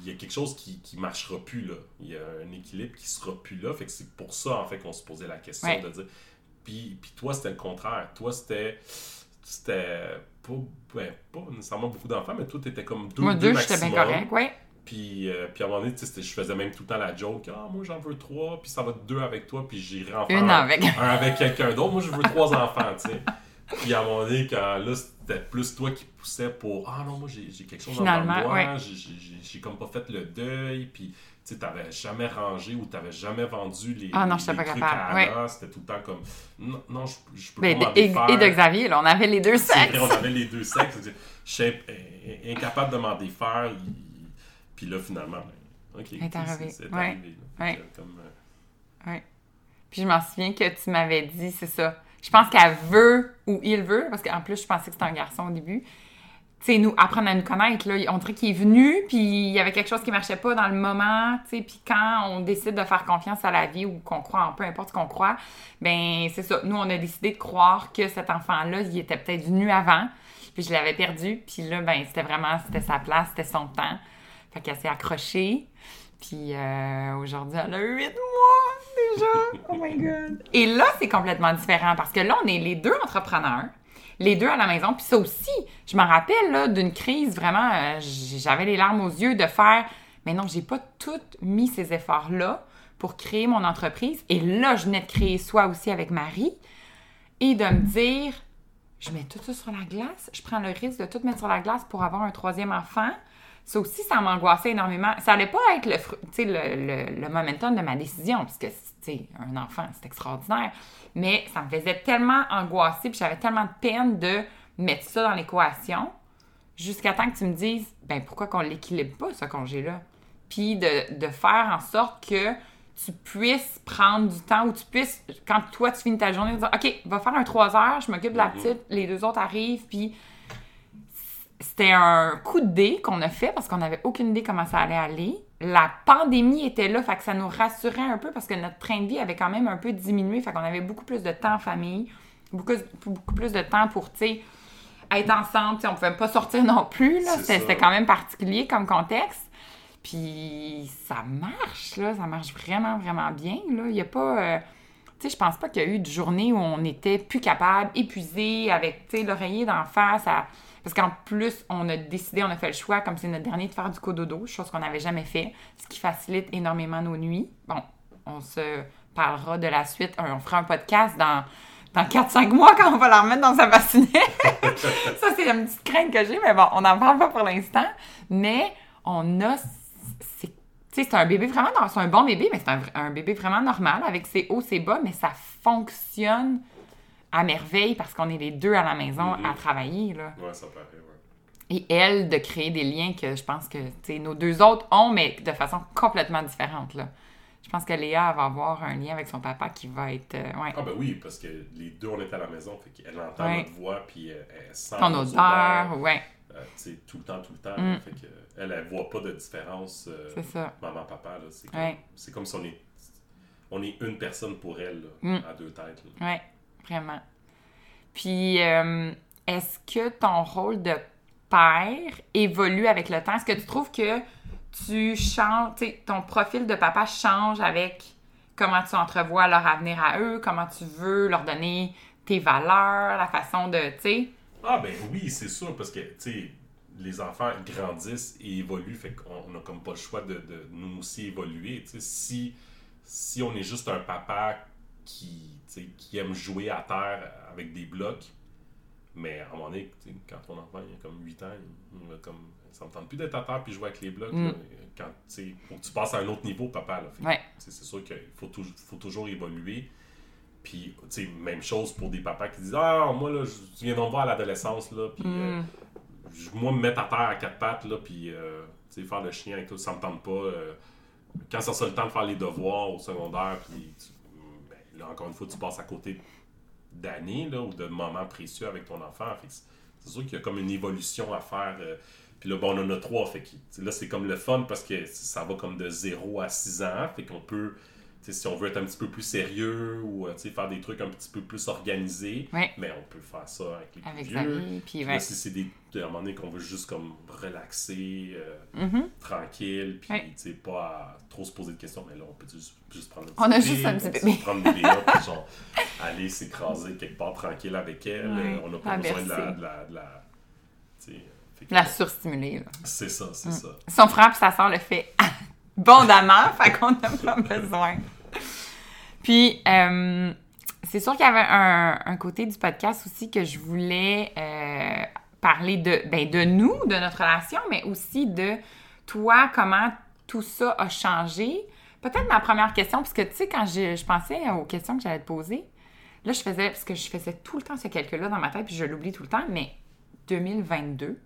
il y a quelque chose qui, qui marchera plus là. Il y a un équilibre qui sera plus là. Fait que c'est pour ça en fait qu'on se posait la question Ouais. de dire. Puis, puis toi, c'était le contraire. Toi, c'était. C'était pas, ben, pas nécessairement beaucoup d'enfants, mais toi, t'étais comme deux. Moi, deux deux, j'étais bien correct, ouais. Puis, euh, puis à un moment donné, je faisais même tout le temps la joke. Ah, moi, j'en veux trois, puis ça va être deux avec toi, puis j'irai en faire Une un, avec. un avec quelqu'un d'autre. Moi, je veux trois enfants, tu sais. Puis à un moment donné, quand là, c'était plus toi qui poussais pour Ah non, moi, j'ai quelque chose Finalement, en moi, ouais. j'ai- comme pas fait le deuil, puis tu sais, t'avais jamais rangé ou t'avais jamais vendu les, Ah non, les- j'étais pas les trucs capable, à. C'était tout le temps comme Non, non je, je peux pas et, défaire. et de Xavier, là, on avait les deux sexes. vrai, on avait les deux sexes. Je suis incapable de m'en défaire. Puis là, finalement, ben, OK. est arrivé. C'est Ouais. arrivé. là. Ouais. Comme, euh, Puis je m'en souviens que tu m'avais dit, c'est ça. Je pense qu'elle veut ou il veut, parce qu'en plus, je pensais que c'était un garçon au début. Tu sais, nous, apprendre à nous connaître, là. On dirait qu'il est venu, puis il y avait quelque chose qui marchait pas dans le moment, tu sais. Puis quand on décide de faire confiance à la vie ou qu'on croit en peu importe ce qu'on croit, ben c'est ça. Nous, on a décidé de croire que cet enfant-là, il était peut-être venu avant, puis je l'avais perdu. Puis là, ben c'était vraiment, c'était sa place, c'était son temps. Fait qu'elle s'est accrochée. Puis euh, aujourd'hui, elle a 8 mois déjà. Oh my God. Et là, c'est complètement différent parce que là, on est les deux entrepreneurs, les deux à la maison. Puis ça aussi, je me rappelle là, d'une crise vraiment, euh, j'avais les larmes aux yeux de faire, mais non, j'ai pas tout mis ces efforts-là pour créer mon entreprise. Et là, je venais de créer Soi aussi avec Marie et de me dire, je mets tout ça sur la glace, je prends le risque de tout mettre sur la glace pour avoir un troisième enfant. Ça aussi, ça m'angoissait énormément. Ça allait pas être le, le, le, le momentum de ma décision, parce que, tu sais, un enfant, c'est extraordinaire. Mais ça me faisait tellement angoisser, puis j'avais tellement de peine de mettre ça dans l'équation, jusqu'à temps que tu me dises, ben pourquoi qu'on l'équilibre pas, ce congé-là? Puis de, de faire en sorte que tu puisses prendre du temps, ou tu puisses, quand toi, tu finis ta journée, dire, OK, va faire un 3 heures, je m'occupe de la Mhm. petite, les deux autres arrivent, puis c'était un coup de dé qu'on a fait parce qu'on n'avait aucune idée comment ça allait aller. La pandémie était là, fait que ça nous rassurait un peu parce que notre train de vie avait quand même un peu diminué, fait qu'on avait beaucoup plus de temps en famille, beaucoup, beaucoup plus de temps pour, tu sais, être ensemble, tu sais, on pouvait pas sortir non plus, là. C'était quand même particulier comme contexte. Puis ça marche, là. Ça marche vraiment, vraiment bien, là. Il a pas... euh, tu sais, je pense pas qu'il y a eu de journée où on était plus capable, épuisé, avec, tu sais, l'oreiller d'en face. à- Parce qu'en plus, on a décidé, on a fait le choix, comme c'est notre dernier, de faire du cododo, chose qu'on n'avait jamais fait, ce qui facilite énormément nos nuits. Bon, on se parlera de la suite. On fera un podcast dans, dans 4-5 mois quand on va la remettre dans sa bassinette. ça, c'est une petite crainte que j'ai, mais bon, on n'en parle pas pour l'instant. Mais on a... C'est tu sais, c'est un bébé vraiment... C'est un bon bébé, mais c'est un, un bébé vraiment normal, avec ses hauts, ses bas, mais ça fonctionne à merveille parce qu'on est les deux à la maison à travailler, là. Ouais, ça paraît, ouais. Et elle, de créer des liens que je pense que nos deux autres ont, mais de façon complètement différente. Là. Je pense que Léa va avoir un lien avec son papa qui va être. euh, ouais. Ah ben oui, parce que les deux, on était à la maison, fait qu'elle entend Ouais. notre voix, puis euh, elle sent Ton odeur, ouais, euh, tu sais, tout le temps, tout le temps. Mm. Fait que, elle, elle voit pas de différence euh, c'est ça. maman-papa. là. C'est comme, Ouais. c'est comme si on est, on est une personne pour elle, là, Mm. à deux têtes. là. Ouais, vraiment. Puis, euh, est-ce que ton rôle de père évolue avec le temps? Est-ce que tu trouves que tu changes, ton profil de papa change avec comment tu entrevois leur avenir à eux, comment tu veux leur donner tes valeurs, la façon de, tu sais? Ah ben oui, c'est sûr, parce que, tu sais, les enfants grandissent et évoluent, fait qu'on n'a comme pas le choix de, de nous aussi évoluer. Tu sais, si, si on est juste un papa qui, qui aime jouer à terre avec des blocs, mais à un moment donné, quand ton enfant il a comme 8 ans, il, va comme. Ça me tente plus d'être à terre puis jouer avec les blocs. Mm. là. Quand, faut que tu passes à un autre niveau, papa. Ouais. C'est sûr qu'il faut, faut toujours évoluer. Puis, même chose pour des papas qui disent Ah, moi, là, je- viens donc voir à l'adolescence, là, puis euh, Mm. je- moi, me mettre à terre à quatre pattes, là, puis, euh, faire le chien avec tout, ça me tente pas. euh, quand ça sera le temps de faire les devoirs au secondaire, puis, tu- là, encore une fois, tu passes à côté d'années, ou de moments précieux avec ton enfant. C'est- sûr qu'il y a comme une évolution à faire. euh, puis là, bon, on en a trois. Fait que, là, c'est comme le fun parce que ça va comme de 0 à 6 ans. Fait qu'on peut, si on veut être un petit peu plus sérieux ou euh, faire des trucs un petit peu plus organisés, Ouais. mais on peut faire ça avec les plus Avec vieux. Xavier, puis ouais. là, si c'est des, à un moment donné qu'on veut juste comme relaxer, euh, Mhm. tranquille, puis Ouais. tu sais, pas trop se poser de questions, mais là, on peut juste, juste prendre un petit On a bébé, juste un petit on peut bébé. prendre des Léa, puis genre, aller s'écraser quelque part tranquille avec elle. Euh, on n'a pas la besoin de la... De la, de la La surstimuler, là. C'est ça, c'est Mm. ça. Son frère et sa soeur le fait abondamment, fait qu'on n'a pas besoin. Puis, euh, c'est sûr qu'il y avait un, un côté du podcast aussi que je voulais euh, parler de, ben, de nous, de notre relation, mais aussi de toi, comment tout ça a changé. Peut-être ma première question, parce que tu sais, quand je, je pensais aux questions que j'allais te poser, là, je faisais, parce que je faisais tout le temps ce calcul-là dans ma tête, puis je l'oublie tout le temps, mais 2022,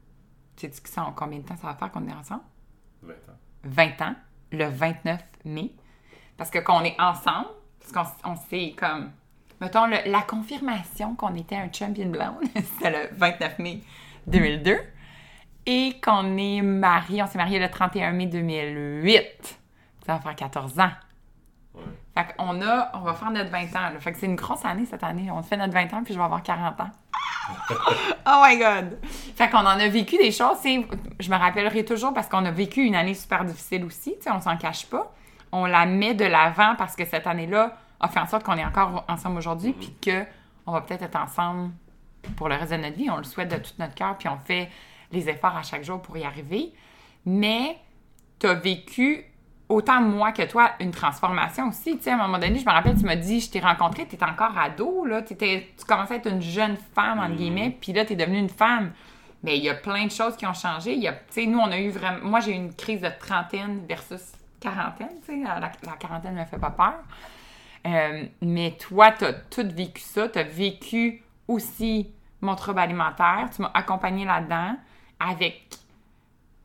tu sais combien de temps ça va faire qu'on est ensemble? 20 ans. 20 ans, le 29 mai. Parce que qu'on est ensemble, parce qu'on on s'est comme. Mettons, le- la confirmation qu'on était un champion blonde, c'était le 29 mai 2002. Et qu'on est mariés, on s'est mariés le 31 mai 2008. Ça va faire 14 ans. Ouais. Fait qu'on a, on va faire notre 20 ans. là. Fait que c'est une grosse année cette année. On fait notre 20 ans, puis je vais avoir 40 ans. oh my God! Fait qu'on en a vécu des choses. Je me rappellerai toujours parce qu'on a vécu une année super difficile aussi. On s'en cache pas. On la met de l'avant parce que cette année-là a fait en sorte qu'on est encore ensemble aujourd'hui, puis que on va peut-être être ensemble pour le reste de notre vie. On le souhaite de tout notre cœur, puis on fait les efforts à chaque jour pour y arriver. Mais tu as vécu, autant moi que toi, une transformation aussi. Tu sais, à un moment donné, je me rappelle, tu m'as dit, je t'ai rencontré, tu étais encore ado, là. Tu commençais à être une jeune femme, entre Mhm. guillemets, puis là, tu es devenue une femme. Mais il y a plein de choses qui ont changé. Il y a, tu sais, nous, on a eu vraiment... Moi, j'ai eu une crise de trentaine versus quarantaine, tu sais. La, quarantaine ne me fait pas peur. Euh, mais toi, tu as tout vécu ça. Tu as vécu aussi mon trouble alimentaire. Tu m'as accompagné là-dedans avec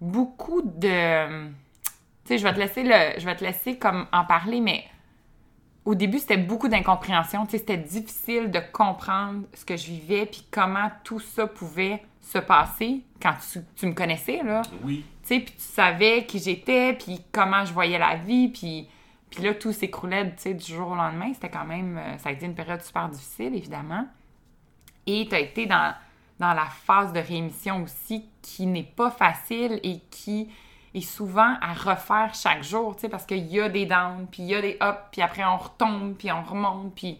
beaucoup de. Tu sais, je vais te laisser le, je vais te laisser comme en parler, mais au début, c'était beaucoup d'incompréhension. Tu sais, c'était difficile de comprendre ce que je vivais puis comment tout ça pouvait se passer quand tu me connaissais, là. Oui. Tu sais, puis tu savais qui j'étais, puis comment je voyais la vie, puis, puis là, tout s'écroulait, tu sais, du jour au lendemain. C'était quand même... euh, Ça a été une période super difficile, évidemment. Et tu as été dans, dans la phase de réémission aussi qui n'est pas facile et qui et souvent à refaire chaque jour, tu sais, parce qu'il y a des downs, puis il y a des ups, puis après on retombe, puis on remonte, puis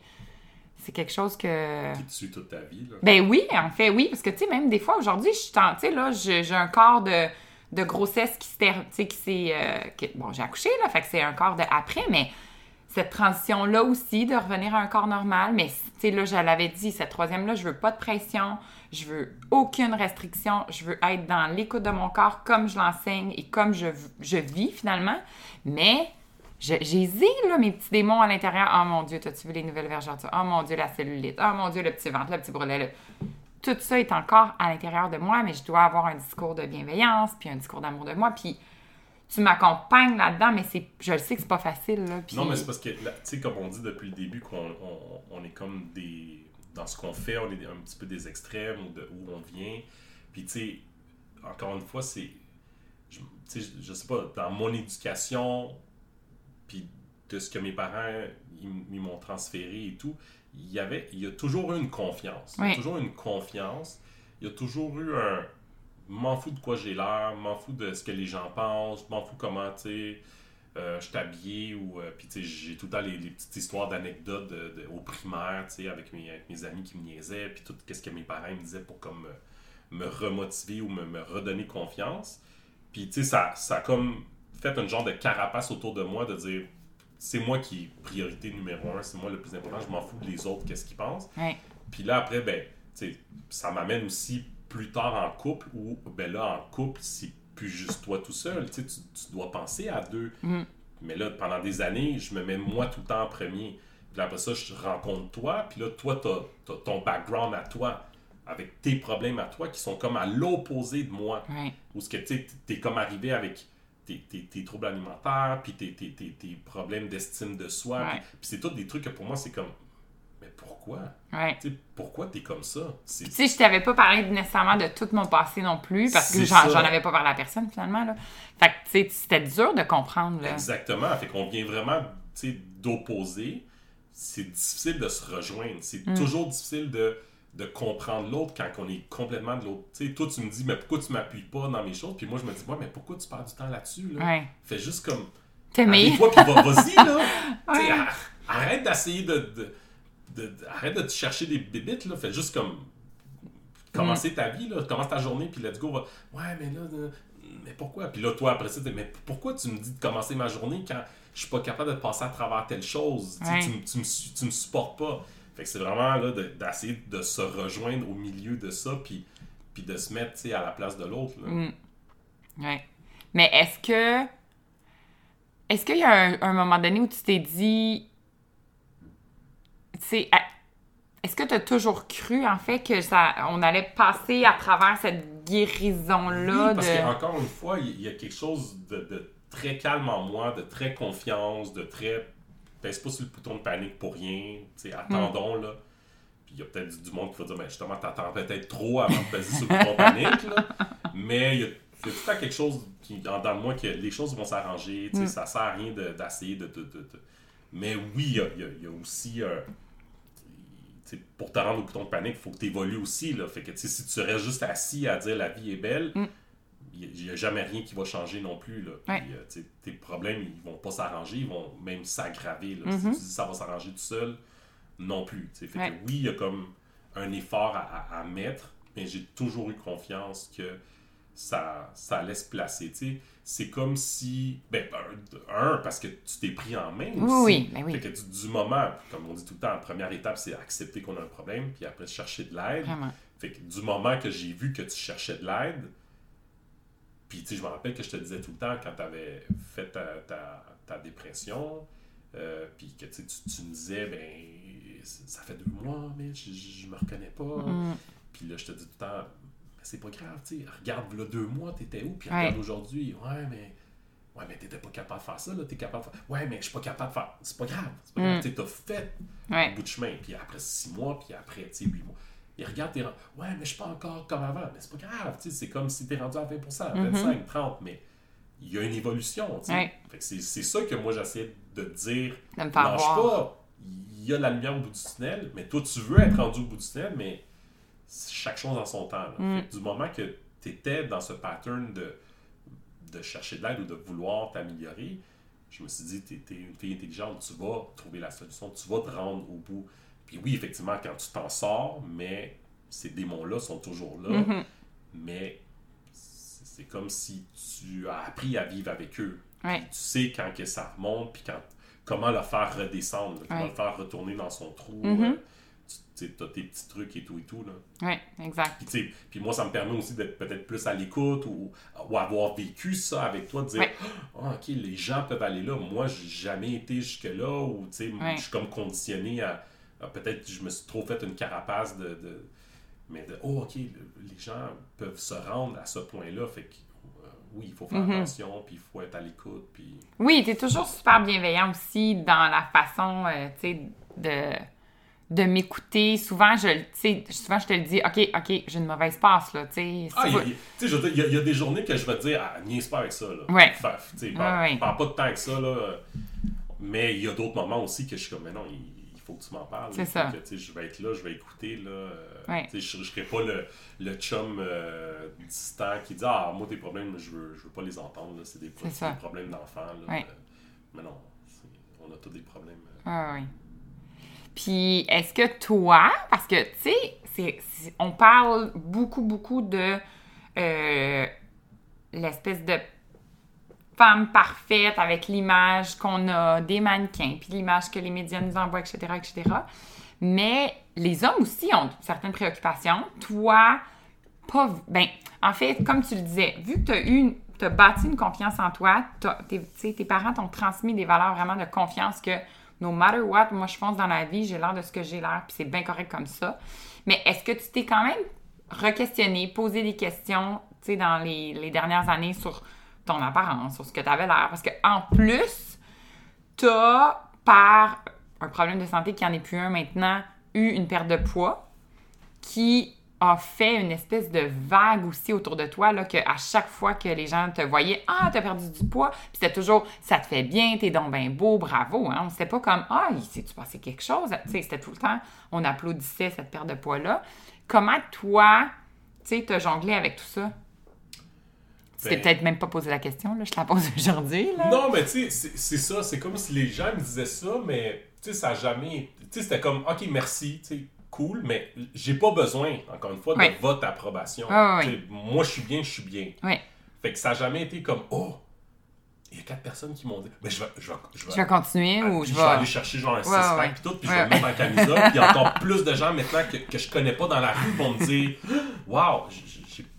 c'est quelque chose que... Qui te suit toute ta vie, là. Ben oui, en fait, oui, parce que, tu sais, même des fois, aujourd'hui, je suis tu sais, là, j'ai un corps de, de grossesse qui sais, qui s'est... euh, bon, j'ai accouché, là, fait que c'est un corps de après, mais cette transition-là aussi, de revenir à un corps normal, mais, tu sais, là, je l'avais dit, cette troisième-là, je veux pas de pression, je veux aucune restriction, je veux être dans l'écoute de mon corps comme je l'enseigne et comme je, vis, finalement, mais... J'hésite, là, mes petits démons à l'intérieur. Oh mon Dieu, t'as-tu vu les nouvelles vergetures? Oh mon Dieu, la cellulite. Oh mon Dieu, le petit ventre, le petit brelet. le- Tout ça est encore à l'intérieur de moi, mais je dois avoir un discours de bienveillance, puis un discours d'amour de moi, puis tu m'accompagnes là-dedans, mais c'est, je le sais que c'est pas facile. Non, mais c'est parce que, tu sais, comme on dit depuis le début, qu'on on, est comme des. Dans ce qu'on fait, on est un petit peu des extrêmes ou de où on vient. Puis, tu sais, encore une fois, c'est. Je, je, sais pas, dans mon éducation, puis de ce que mes parents ils m'ont transféré et tout, il y avait. Il y a toujours eu une confiance. Il y a toujours eu une confiance. Il y a toujours eu un. M'en fous de quoi j'ai l'air, m'en fous de ce que les gens pensent, m'en fous comment, tu sais euh, je habillé ou euh, puis tu sais j'ai tout le temps les, les petites histoires d'anecdotes de, de- au primaire tu sais avec mes, avec mes amis qui me niaisaient puis tout qu'est-ce que mes parents me disaient pour comme me, me remotiver ou me, me redonner confiance puis tu sais ça ça a comme fait un genre de carapace autour de moi de dire c'est moi qui est priorité numéro un c'est moi le plus important je m'en fous de les autres qu'est-ce qu'ils pensent Ouais. puis là, après, ben, ça m'amène aussi plus tard en couple où, ben là, en couple, c'est plus juste toi tout seul. Tu, tu dois penser à deux. Mm. Mais là, pendant des années, je me mets moi tout le temps en premier. Puis là, après ça, je rencontre toi. Puis là, toi, tu as, ton background à toi, avec tes problèmes à toi qui sont comme à l'opposé de moi. Ou ce que tu es comme arrivé avec tes, tes- tes troubles alimentaires, puis tes, tes- tes- tes problèmes d'estime de soi. Ouais. Puis, c'est tous des trucs que pour moi, c'est comme, mais pourquoi? Ouais. Pourquoi t'es comme ça? Tu sais, je t'avais pas parlé nécessairement de tout mon passé non plus, parce que j'en avais pas parlé à personne finalement. Là. Fait que, tu sais, c'était dur de comprendre. Là. exactement. Fait qu'on vient vraiment, tu sais, d'opposer. C'est difficile de se rejoindre. C'est Mm. toujours difficile de, de comprendre l'autre quand on est complètement de l'autre. Tu sais, toi, tu me dis, mais pourquoi tu m'appuies pas dans mes choses? Puis moi, je me dis, ouais, mais pourquoi tu perds du temps là-dessus? Là? Ouais. Fais juste comme. T'aimer. Toi, puis va- vas-y, là. Ouais. Arrête d'essayer de, de, de- de- Arrête de te chercher des bébites, là. Fais juste comme. Commencer Mm. ta vie, là. Commence ta journée, puis let's go. va- Ouais, mais là. euh, Mais pourquoi? Puis là, toi, après ça, mais pourquoi tu me dis de commencer ma journée quand je suis pas capable de passer à travers telle chose? Tu Ouais. Tu, me, tu me supportes pas. Fait que c'est vraiment là de- d'essayer de se rejoindre au milieu de ça, puis, puis de se mettre à la place de l'autre. Mm. Ouais. Mais est-ce que. Est-ce qu'il y a un, un moment donné où tu t'es dit. Tu est-ce que tu as toujours cru, en fait, que ça, on allait passer à travers cette guérison-là Oui, parce de. qu'encore une fois, il y a quelque chose de, de très calme en moi, de très confiance, de très. Pèse pas sur le bouton de panique pour rien. attendons, là. Puis il y a peut-être du, monde qui va dire, ben justement, t'attends peut-être trop avant de peser sur le bouton de panique, là. Mais il y a, il y a tout le temps quelque chose qui, dans, dans moi que les choses vont s'arranger. Mm. Ça sert à rien de- d'essayer de, de, de- de- Mais oui, il y y a- il y a aussi. euh, pour te rendre au bouton de panique, il faut que tu évolues aussi. Là. Fait que si tu restes juste assis à dire la vie est belle, Mm. Il n'y a, jamais rien qui va changer non plus. Là. Puis, Ouais. euh, tes problèmes, ils vont pas s'arranger, ils vont même s'aggraver. Mhm. Si tu dis ça va s'arranger tout seul, non plus. Fait Ouais. que oui, il y a comme un effort à, à- à mettre, mais j'ai toujours eu confiance que ça, ça laisse placer. C'est comme si, ben, un, un, parce que tu t'es pris en main Oui, aussi. oui, ben oui. Fait que du, du moment, comme on dit tout le temps, la première étape, c'est accepter qu'on a un problème, puis après chercher de l'aide. Vraiment. Fait que du moment que j'ai vu que tu cherchais de l'aide, puis tu sais, je me rappelle que je te disais tout le temps quand tu avais fait ta, ta- ta dépression, euh, puis que tu, tu, me disais, ben, ça fait deux mois, mais je, je, me reconnais pas. Mm. Puis là, je te dis tout le temps, mais c'est pas grave, tu sais, regarde, là, deux mois, t'étais où, puis Ouais. regarde aujourd'hui, ouais, mais. Ouais, mais t'étais pas capable de faire ça, là, t'es capable de faire. Ouais, mais je suis pas capable de faire. C'est pas grave, c'est pas grave, Mm. tu t'as fait Ouais. bout de chemin. Puis après six mois, puis après, tu sais, huit mois. Et regarde, t'es. Ouais, mais je suis pas encore comme avant. Mais c'est pas grave, tu sais, c'est comme si t'es rendu à 20%, 25, 30%, mais il y a une évolution, tu sais. Ouais. C'est ça que moi j'essaie de te dire. Faire Lâche pas. Il y a la lumière au bout du tunnel, mais toi, tu veux être rendu au bout du tunnel, mais chaque chose en son temps. Mm. Fait du moment que tu étais dans ce pattern de de chercher de l'aide ou de vouloir t'améliorer, je me suis dit, tu es, une fille intelligente, tu vas trouver la solution, tu vas te rendre au bout. Puis oui, effectivement, quand tu t'en sors, mais ces démons-là sont toujours là. Mhm. Mais c'est comme si tu as appris à vivre avec eux. Ouais. Tu sais quand que ça remonte, puis quand, comment le faire redescendre, comment le faire retourner dans son trou. Mhm. euh, tu as tes petits trucs et tout et tout. Oui, exact. Puis, puis moi, ça me permet aussi d'être peut-être plus à l'écoute ou, ou avoir vécu ça avec toi, de dire Ouais. Ah, OK, les gens peuvent aller là. Moi, j'ai jamais été jusque-là ou tu sais, je suis comme conditionné à peut-être je me suis trop fait une carapace de. de- mais de Oh, OK, le- les gens peuvent se rendre à ce point-là. Fait que euh, oui, il faut faire Mhm. attention, puis il faut être à l'écoute. Puis... Oui, tu es toujours super bienveillant aussi dans la façon, euh, tu sais, de, de m'écouter. Souvent, je, souvent, je te le dis, OK, OK, j'ai une mauvaise passe, là, tu sais. Ah, tu sais, il y, a- il y a des journées que je vais te dire, ah, niaise pas avec ça, là. Ouais. Tu sais, Ouais, ouais. pas de temps que ça, là. Mais il y a d'autres moments aussi que je suis comme, mais non, il faut que tu m'en parles. C'est ça. que, je vais être là, je vais écouter, là. euh, Ouais. je, je serai pas le, le chum euh, distant qui dit, ah, moi, tes problèmes, je veux, je veux pas les entendre, là. C'est des, problèmes d'enfants. Ouais. Euh, mais non, on a tous des problèmes. Ah oui. Puis, est-ce que toi, parce que, tu sais, on parle beaucoup, beaucoup de euh, l'espèce de femme parfaite avec l'image qu'on a des mannequins, puis l'image que les médias nous envoient, etc., etc. Mais les hommes aussi ont certaines préoccupations. Toi, pas... Ben, en fait, comme tu le disais, vu que tu as eu une- bâti une confiance en toi, tes, tes parents t'ont transmis des valeurs vraiment de confiance que no matter what, moi je fonce dans la vie, j'ai l'air de ce que j'ai l'air, puis c'est bien correct comme ça. Mais est-ce que tu t'es quand même re-questionné, posé des questions, tu sais, dans les, les dernières années sur ton apparence, sur ce que tu avais l'air? Parce que en plus, t'as, par un problème de santé qui en est plus un maintenant, eu une perte de poids qui a fait une espèce de vague aussi autour de toi, là, chaque fois que les gens te voyaient, ah, t'as perdu du poids, puis c'était toujours, ça te fait bien, t'es donc bien beau, bravo, hein. C'était pas comme, ah, s'est-tu passé quelque chose? Tu sais, c'était tout le temps, on applaudissait cette perte de poids-là. Comment toi, tu sais, t'as jonglé avec tout ça? Tu t'es Ben- peut-être même pas posé la question, là, je te la pose aujourd'hui. Non, mais tu sais, c'est ça. C'est comme si les gens me disaient ça, mais tu sais, ça a jamais. Tu sais, c'était comme, OK, merci, tu sais, cool, mais j'ai pas besoin, encore une fois, de votre approbation. Tu Moi, je suis bien, je suis bien. Oui, Fait que ça a jamais été comme, oh, il y a quatre personnes qui m'ont dit, mais je vais. Je vais, je vais, je vais continuer ah, ou je je vais aller vais... chercher genre un Ouais, six-pack ouais. puis tout, puis je Ouais. vais me mettre en camisole, puis il y a encore plus de gens maintenant que, que je connais pas dans la rue vont me dire Waouh,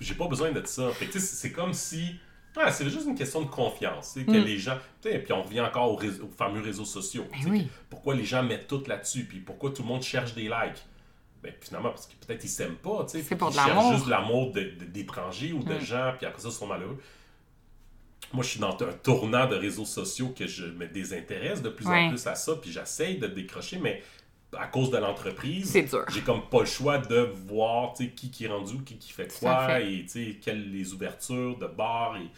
j'ai- pas besoin de ça. Fait que c'est comme si. Ouais, c'est juste une question de confiance. sais, Que Mm. les gens. sais, Puis on revient encore aux, réseaux- aux fameux réseaux sociaux. Ben oui. pourquoi les gens mettent tout là-dessus, puis pourquoi tout le monde cherche des likes? Ben, finalement, parce que peut-être ils s'aiment pas, tu sais. C'est pour de l'amour. juste de l'amour de- de- d'étrangers ou de Mm. gens, puis après ça, ils sont malheureux. Moi, je suis dans un tournant de réseaux sociaux que je me désintéresse de plus Ouais. en plus à ça, puis j'essaye de décrocher, mais à cause de l'entreprise, j'ai comme pas le choix de voir qui qui est rendu, qui qui fait quoi, fait. et quelles les ouvertures de bars, et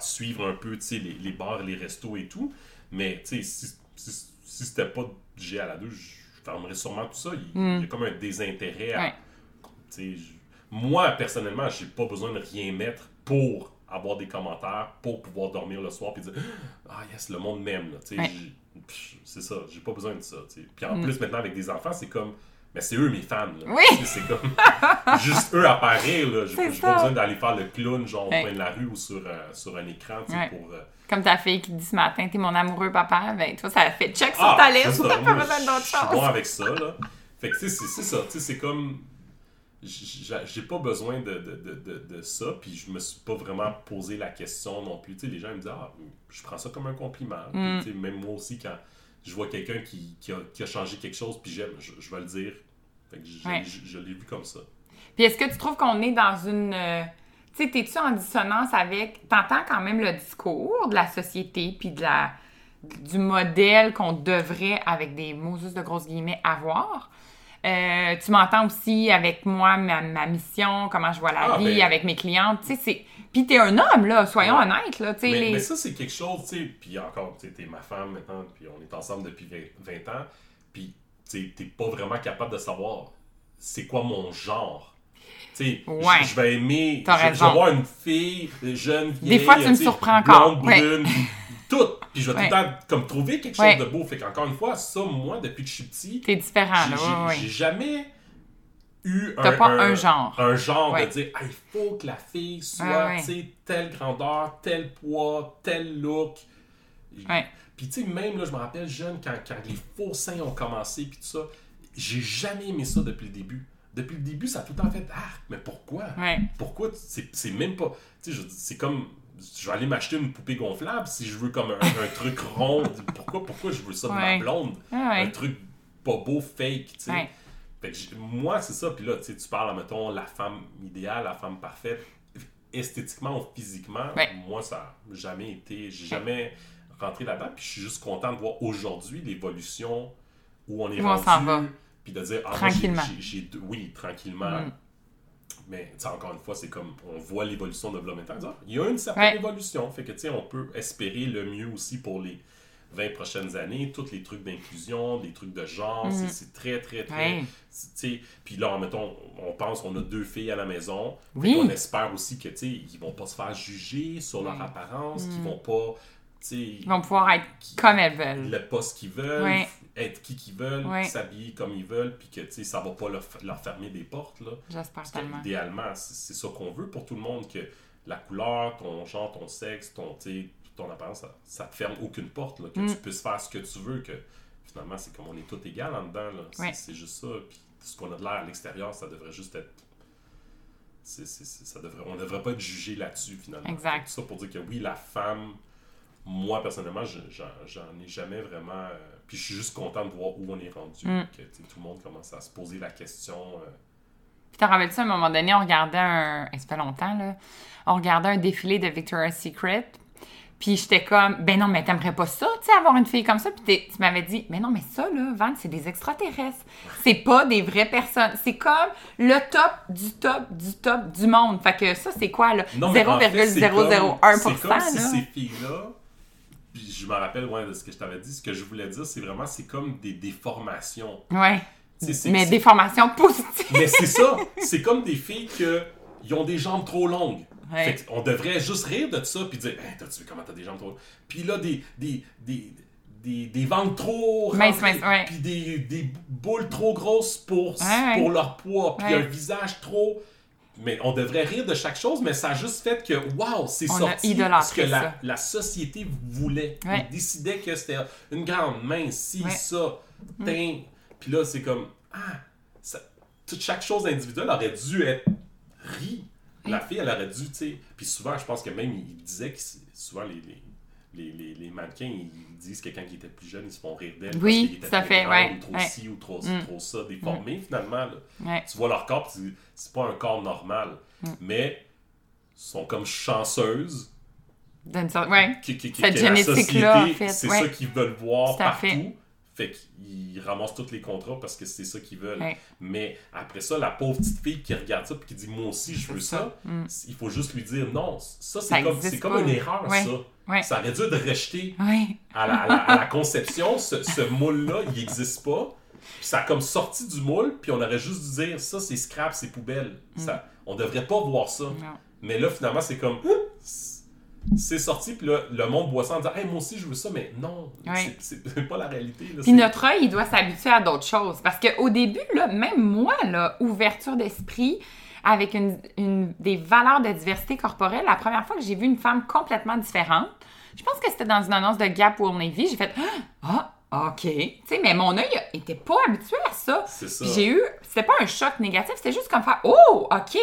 suivre un peu les, les bars, les restos et tout. Mais si, si, si c'était pas G à la 2, je fermerais sûrement tout ça. Il, y a comme un désintérêt à, Mm. Ouais. moi, personnellement, j'ai pas besoin de rien mettre pour avoir des commentaires, pour pouvoir dormir le soir et dire Ah, yes, le monde m'aime. Ouais. C'est ça, j'ai pas besoin de ça. Puis en Mm. plus, maintenant, avec des enfants, c'est comme Mais c'est eux mes fans. là. Oui. C'est comme juste eux apparaître. là. J'ai pas besoin d'aller faire le clown, genre Ouais. au coin de la rue ou sur, euh, sur un écran Ouais. pour. euh, Comme ta fille qui dit ce matin, t'es mon amoureux papa, ben toi, ça fait check sur Ah, ta liste, t'as pas Moi, besoin d'autre chose. bon avec ça, là. Fait que, tu sais, c'est c'est ça. Tu sais, c'est comme. J'ai pas besoin de, de, de, de, ça, puis je me suis pas vraiment posé la question non plus. Tu sais, les gens ils me disent, ah, je prends ça comme un compliment. Puis, Mm. tu sais, même moi aussi, quand je vois quelqu'un qui, qui, a, qui a changé quelque chose, puis j'aime, je, je vais le dire. Fait que je, Ouais. je- je l'ai vu comme ça. Puis est-ce que tu trouves qu'on est dans une. euh, tu sais, t'es-tu en dissonance avec. T'entends quand même le discours de la société, puis de la du modèle qu'on devrait, avec des mots juste de grosses guillemets, avoir? Euh, tu m'entends aussi avec moi, ma, ma mission, comment je vois la Ah, vie, ben- avec mes clientes. Tu sais, c'est. Puis t'es un homme, là, soyons Ouais. honnêtes, là. Mais, les- mais ça, c'est quelque chose, tu sais, puis encore, tu t'es ma femme maintenant, puis on est ensemble depuis 20, 20 ans, puis tu t'es pas vraiment capable de savoir c'est quoi mon genre. Tu Tu sais, je- Ouais. je vais aimer. Je, vais voir une fille, jeune, vieille. fois, tu me surprends encore. Blonde, Ouais. tout. Puis je vais Ouais. tout le temps comme trouver quelque chose Ouais. de beau. Fait qu'encore une fois, ça, moi, depuis que je suis petit, T'es différent, j'ai là. j'ai- j'ai jamais eu un. T'as pas un genre. Un genre de dire, Ah, il faut que la fille soit, tu sais, telle grandeur, tel poids, tel look. Puis tu sais, même là, je me rappelle jeune, quand, quand les faux seins ont commencé, puis tout ça, j'ai jamais aimé ça depuis le début. Depuis le début, ça a tout le temps fait Ah, mais pourquoi? Ouais. Pourquoi C'est c'est même pas. Tu sais, je- c'est comme. Je vais aller m'acheter une poupée gonflable si je veux comme un, un truc rond. Pourquoi, pourquoi je veux ça de ma blonde? Ouais, Un truc pas beau, fake, tu sais. Ouais. Fait que j'ai- moi, c'est ça. Puis là, tu parles, mettons, la femme idéale, la femme parfaite, esthétiquement ou physiquement, moi, ça n'a jamais été. J'ai jamais rentré là-dedans. Puis je suis juste content de voir aujourd'hui l'évolution où on est Où on s'en va. Puis de dire, ah, moi, Tranquillement. deux- oui, tranquillement. Mm. Mais encore une fois, c'est comme on voit l'évolution de Bloomington. Il y a une certaine Ouais. évolution. Fait que tu sais, on peut espérer le mieux aussi pour les 20 prochaines années. Tous les trucs d'inclusion, les trucs de genre, Mhm. c'est- c'est très, très, très. Ouais. Puis là, mettons, on pense qu'on a deux filles à la maison. Oui. On espère aussi que tu sais, ils vont pas se faire juger sur leur Ouais. apparence, qu'ils Mhm. vont pas. Ils vont pouvoir être comme elles veulent. le pas ce qu'ils veulent, être qui qu'ils veulent, s'habiller comme ils veulent, puis que ça va pas leur, leur fermer des portes. J'espère tellement. qu'idéalement, c'est c'est ça qu'on veut pour tout le monde, que la couleur, ton genre, ton sexe, ton, ton apparence, ça, ça te ferme aucune porte, là, que Mm. tu puisses faire ce que tu veux, que finalement, c'est comme on est tous égaux en dedans. C'est juste ça. Puis ce qu'on a de l'air à l'extérieur, ça devrait juste être. ça devrait, on ne devrait pas être jugé là-dessus, finalement. Exact. Tout ça pour dire que oui, la femme, moi, personnellement, je- j'en ai jamais vraiment. euh, puis je suis juste content de voir où on est rendu. Mm. Que tout le monde commence à se poser la question. euh, Puis t'en rappelles-tu, à un moment donné, on regardait un... eh, Ça fait longtemps, là. On regardait un défilé de Victoria's Secret. Puis j'étais comme, ben non, mais t'aimerais pas ça, tu sais, avoir une fille comme ça. Puis tu m'avais dit, mais non, mais ça, là, Van, c'est des extraterrestres. C'est pas des vraies personnes. C'est comme le top du top du top du monde. Fait que ça, c'est quoi, là? Non, mais en fait, c'est 0,001%, comme- C'est comme si là. ces filles-là, puis je me rappelle ouais, de ce que je t'avais dit, ce que je voulais dire, c'est vraiment, c'est comme des déformations. Ouais. Mais des formations positives. Mais c'est ça, c'est comme des filles que ils ont des jambes trop longues. Ouais. Fait on devrait juste rire de ça puis dire hey, t'as-tu vu comment t'as des jambes trop longues? Puis là des des des des, des ventres trop Mince, mince, ouais. puis des, des boules trop grosses pour, Ouais, pour leur poids, puis un visage trop mais on devrait rire de chaque chose, mais ça a juste fait que, waouh, c'est sorti ce que la, la société voulait. Ouais. Ils décidaient que c'était une grande main, Ouais. ça, Mm. teint. Puis là, c'est comme, ah, ça- toute chaque chose individuelle aurait dû être ri. La fille, elle aurait dû, tu sais. Puis souvent, je pense que même, il disait que souvent, les, les, les, les, les mannequins, ils disent que quand ils étaient plus jeunes, ils se font rire d'elles. Oui, parce qu'ils étaient trop fait, grands, ouais, Ou trop ouais. ci, ou trop, Mm. trop ça, déformés, finalement. là Ouais. tu vois leur corps, c'est pas un corps normal. Mm. Mais ils sont comme chanceuses D'une sorte- Ouais. que, que- que- Cette génétique-là, société, en fait, c'est ça qu'ils veulent voir partout. fait. Fait, qu'ils ramassent tous les contrats parce que c'est ça qu'ils veulent. Ouais. Mais après ça, la pauvre petite fille qui regarde ça et qui dit Moi aussi, je veux ça, Mm. il faut juste lui dire non. Ça, c'est comme, comme une erreur, Ouais. ça. Ouais. Ça aurait dû être rejeté Ouais. à la, à la- à la conception, ce, ce moule-là, il n'existe pas. Puis ça a comme sorti du moule, puis on aurait juste dû dire ça, c'est scrap, c'est poubelle. Ça, on devrait pas voir ça. Non. Mais là, finalement, c'est comme. C'est sorti, puis là, le monde voit ça en disant Hey, moi aussi, je veux ça, mais non, Ouais. c'est- pas la réalité. là, Puis notre œil, il doit s'habituer à d'autres choses. Parce qu'au début, là, même moi, là, ouverture d'esprit, avec une, une- des valeurs de diversité corporelle, la première fois que j'ai vu une femme complètement différente, je pense que c'était dans une annonce de Gap World Navy, j'ai fait Ah, OK. Tu sais, mais mon œil était pas habitué à ça. C'est ça. Puis j'ai eu, c'était pas un choc négatif, c'était juste comme faire Oh, OK.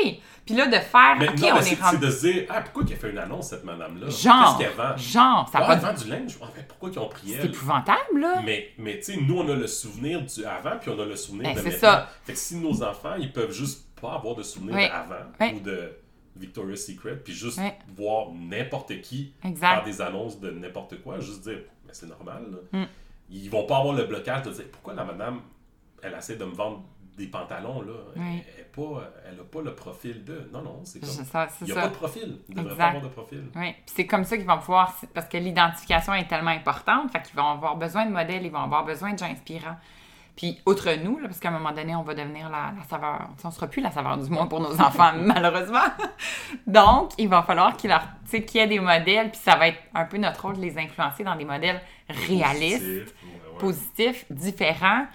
Puis là, de faire Mais OK, non, on est c'est c'est rendu. de se dire Ah, pourquoi qu'elle fait une annonce, cette madame-là? Genre, Qu'est-ce qu'elle vend genre, ça Ah, va elle vend du linge. Ah, ben, pourquoi qu'ils ont pris C'est elle? épouvantable, là. Mais, mais tu sais, nous, on a le souvenir du avant, puis on a le souvenir Ben, de c'est maintenant. ça. Fait que si nos enfants, ils peuvent juste pas avoir de souvenir Oui. d'avant Oui. ou de Victoria's Secret, puis juste Oui. voir n'importe qui Exact. faire des annonces de n'importe quoi, juste dire, mais c'est normal. là. Mm. Ils vont pas avoir le blocage de dire, pourquoi la madame, elle essaie de me vendre des pantalons, là? Oui. Elle, est pas, elle a pas le profil de... Non, non, c'est comme... Ça, c'est Il n'y a ça. pas de profil. Il ne devrait pas avoir de profil. Oui, puis c'est comme ça qu'ils vont pouvoir, parce que l'identification est tellement importante, fait qu'ils vont avoir besoin de modèles, ils vont avoir besoin de gens inspirants. Puis, outre nous, là, parce qu'à un moment donné, on va devenir la, la saveur. On ne sera plus la saveur du mois pour nos enfants, malheureusement. Donc, il va falloir qu'il y ait des modèles, puis ça va être un peu notre rôle de les influencer dans des modèles réalistes, Positif, ouais, ouais. positifs, différents,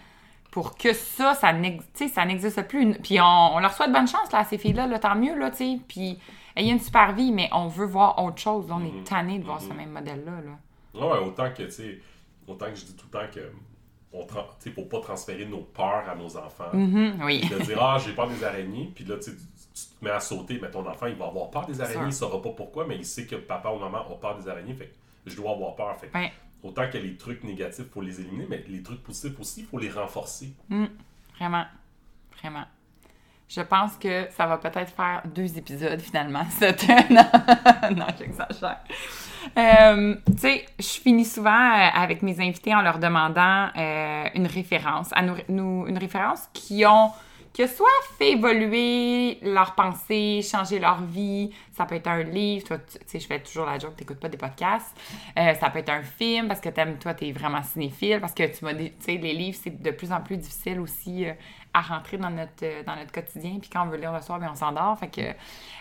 pour que ça, ça n'existe plus. Puis, on, on leur souhaite bonne chance, là, à ces filles-là, là, tant mieux, là, tu sais. Puis, ayez une super vie, mais on veut voir autre chose. là. on est Mhm. tanné de voir Mhm. ce même modèle-là, là. Ouais, autant que, tu sais, autant que je dis tout le temps que, on faut pas transférer nos peurs à nos enfants. Mhm, oui. De dire, ah, j'ai peur des araignées, puis là, tu te mets à sauter, mais ton enfant, il va avoir peur des araignées, il Sûr. saura pas pourquoi, mais il sait que papa ou maman a peur des araignées, fait que je dois avoir peur. Fait que Ouais. autant que les trucs négatifs, faut les éliminer, mais les trucs positifs aussi, il faut les renforcer. Vraiment. Vraiment. Je pense que ça va peut-être faire deux épisodes finalement. Cette... non, non j'exagère. Euh, tu sais, je finis souvent euh, avec mes invités en leur demandant euh, une référence, à nous, une référence qui ont qui a soit fait évoluer leur pensée, changer leur vie. Ça peut être un livre. Toi, tu sais, je fais toujours la joke, t'écoutes pas des podcasts. Ça peut être un film parce que t'aimes, toi, t'es vraiment cinéphile. Parce que tu m'as tu sais, les livres, c'est de plus en plus difficile aussi à rentrer dans notre, dans notre quotidien. Puis quand on veut lire le soir, bien, on s'endort. Fait que,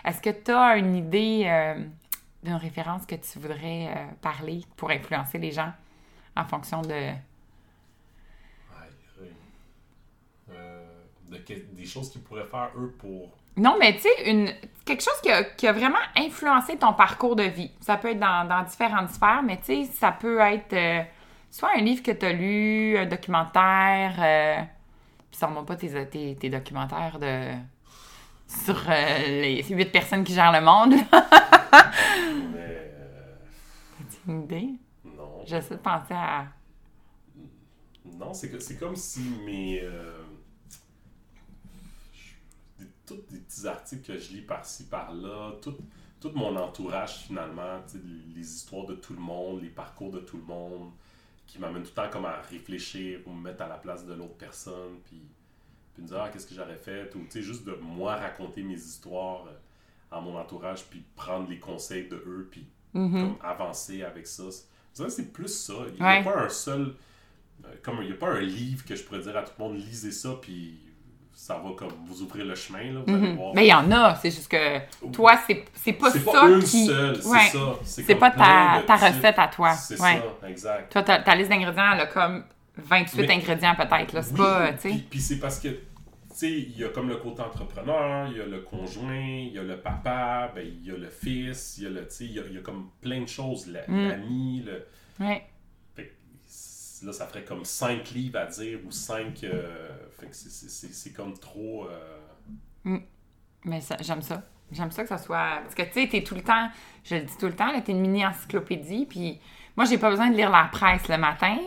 est-ce que t'as une idée d'une référence que tu voudrais euh, parler pour influencer les gens en fonction de. Euh, de que- des choses qu'ils pourraient faire, eux, pour. Non, mais tu sais, une quelque chose qui a, qui a vraiment influencé ton parcours de vie. Ça peut être dans, dans différentes sphères, mais tu sais, ça peut être euh, soit un livre que tu as lu, un documentaire, puis ça remonte pas tes, tes, tes documentaires de sur euh, les huit personnes qui gèrent le monde. Mais. idée? non. J'essaie de penser à. Non, c'est que- c'est comme si mes. euh, je- des- tous des petits articles que je lis par-ci, par-là, tout, tout mon entourage finalement, les histoires de tout le monde, les parcours de tout le monde, qui m'amènent tout le temps comme à réfléchir ou me mettre à la place de l'autre personne, puis, puis me dire, ah, qu'est-ce que j'aurais fait, ou juste de moi raconter mes histoires euh, à mon entourage, puis prendre les conseils de eux, puis Mhm. comme avancer avec ça. C'est plus ça. Il n'y Ouais. a pas un seul. euh, Comme il n'y a pas un livre que je pourrais dire à tout le monde, lisez ça, puis ça va comme vous ouvrir le chemin. Là, vous allez Mhm. voir. Mais il y en a, c'est juste que toi, c'est pas c'est ça pas une qui. seule, Ouais. c'est ça. C'est pas ta, ta recette à toi. C'est Ouais. ça, exact. Toi, ta, ta liste d'ingrédients, elle a comme 28 Mais- ingrédients peut-être. C'est Oui, pas, euh, puis, c'est parce que, il y a comme le côté entrepreneur, il y a le conjoint, il y a le papa, ben, il y a le fils, il y a le, tu sais, il y a, il y a comme plein de choses, la- Mm. l'ami, le... Ouais. Fait là, ça ferait comme cinq livres à dire ou cinq. euh, fait que c'est- comme trop. euh, Mais ça- j'aime ça. J'aime ça que ça soit. Parce que tu sais, t'es tout le temps, je le dis tout le temps, t'es une mini encyclopédie. Puis moi, j'ai pas besoin de lire la presse le matin.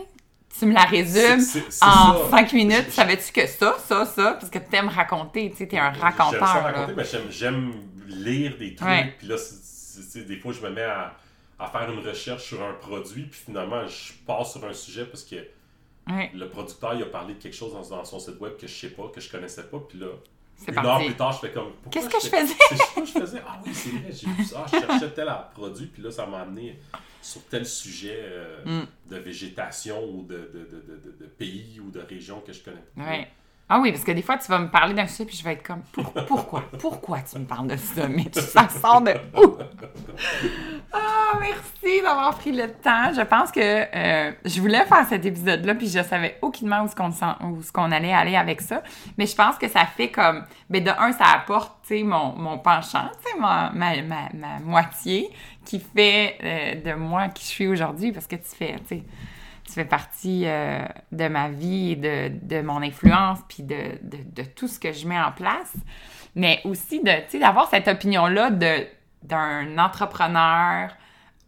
Tu me la résumes C'est- c'est- c'est en ça. cinq minutes. Je- Savais-tu que ça, ça, ça? Parce que t'aimes raconter. Tu sais, t'es un J'aime raconteur. là. raconter, mais j'aime- j'aime lire des trucs. Ouais. Puis là, c'est- des fois, je me mets à, à faire une recherche sur un produit. Puis finalement, je passe sur un sujet parce que Ouais, le producteur, il a parlé de quelque chose dans, dans son site web que je sais pas, que je connaissais pas. Puis là, une heure plus tard, je fais comme. Qu'est-ce que je fais- faisais? Que je faisais. Ah oui, c'est vrai, j'ai vu ça. Je cherchais tel produit, puis là, ça m'a amené sur tel sujet euh, Mm. de végétation ou de, de, de, de, pays ou de région que je connais pas. Ouais. Ah oui, parce que des fois, tu vas me parler d'un sujet, puis je vais être comme, Pour- pourquoi? Pourquoi tu me parles de ça? Mais tu- ça sort de où? Ah, merci d'avoir pris le temps. Je pense que euh, je voulais faire cet épisode-là, puis je savais aucunement où ce qu'on allait aller avec ça. Mais je pense que ça fait comme, ben de un, ça apporte, tu sais, mon, mon penchant, tu sais, ma, ma, ma, ma moitié qui fait euh, de moi qui je suis aujourd'hui, parce que tu fais, tu fais partie euh, de ma vie de, de mon influence, puis de, de, tout ce que je mets en place. Mais aussi de, d'avoir cette opinion-là de, d'un entrepreneur,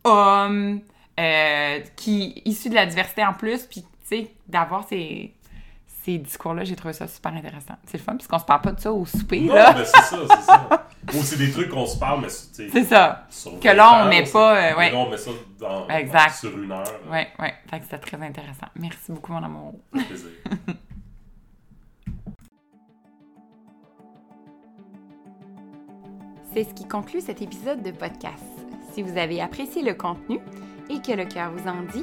homme, euh, qui issu de la diversité en plus, puis tu sais, d'avoir ces, ces discours-là, j'ai trouvé ça super intéressant. C'est le fun, puisqu'on se parle pas de ça au souper, Non, là. mais c'est ça, c'est ça. Ou c'est des trucs qu'on se parle, mais sais, C'est ça. Que 20 là, on met c'est- pas, euh, ouais. on met ça dans, Exact. sur une heure. euh, Ouais, ouais. Fait que c'était très intéressant. Merci beaucoup, mon amour. plaisir. C'est ce qui conclut cet épisode de podcast. Si vous avez apprécié le contenu et que le cœur vous en dit,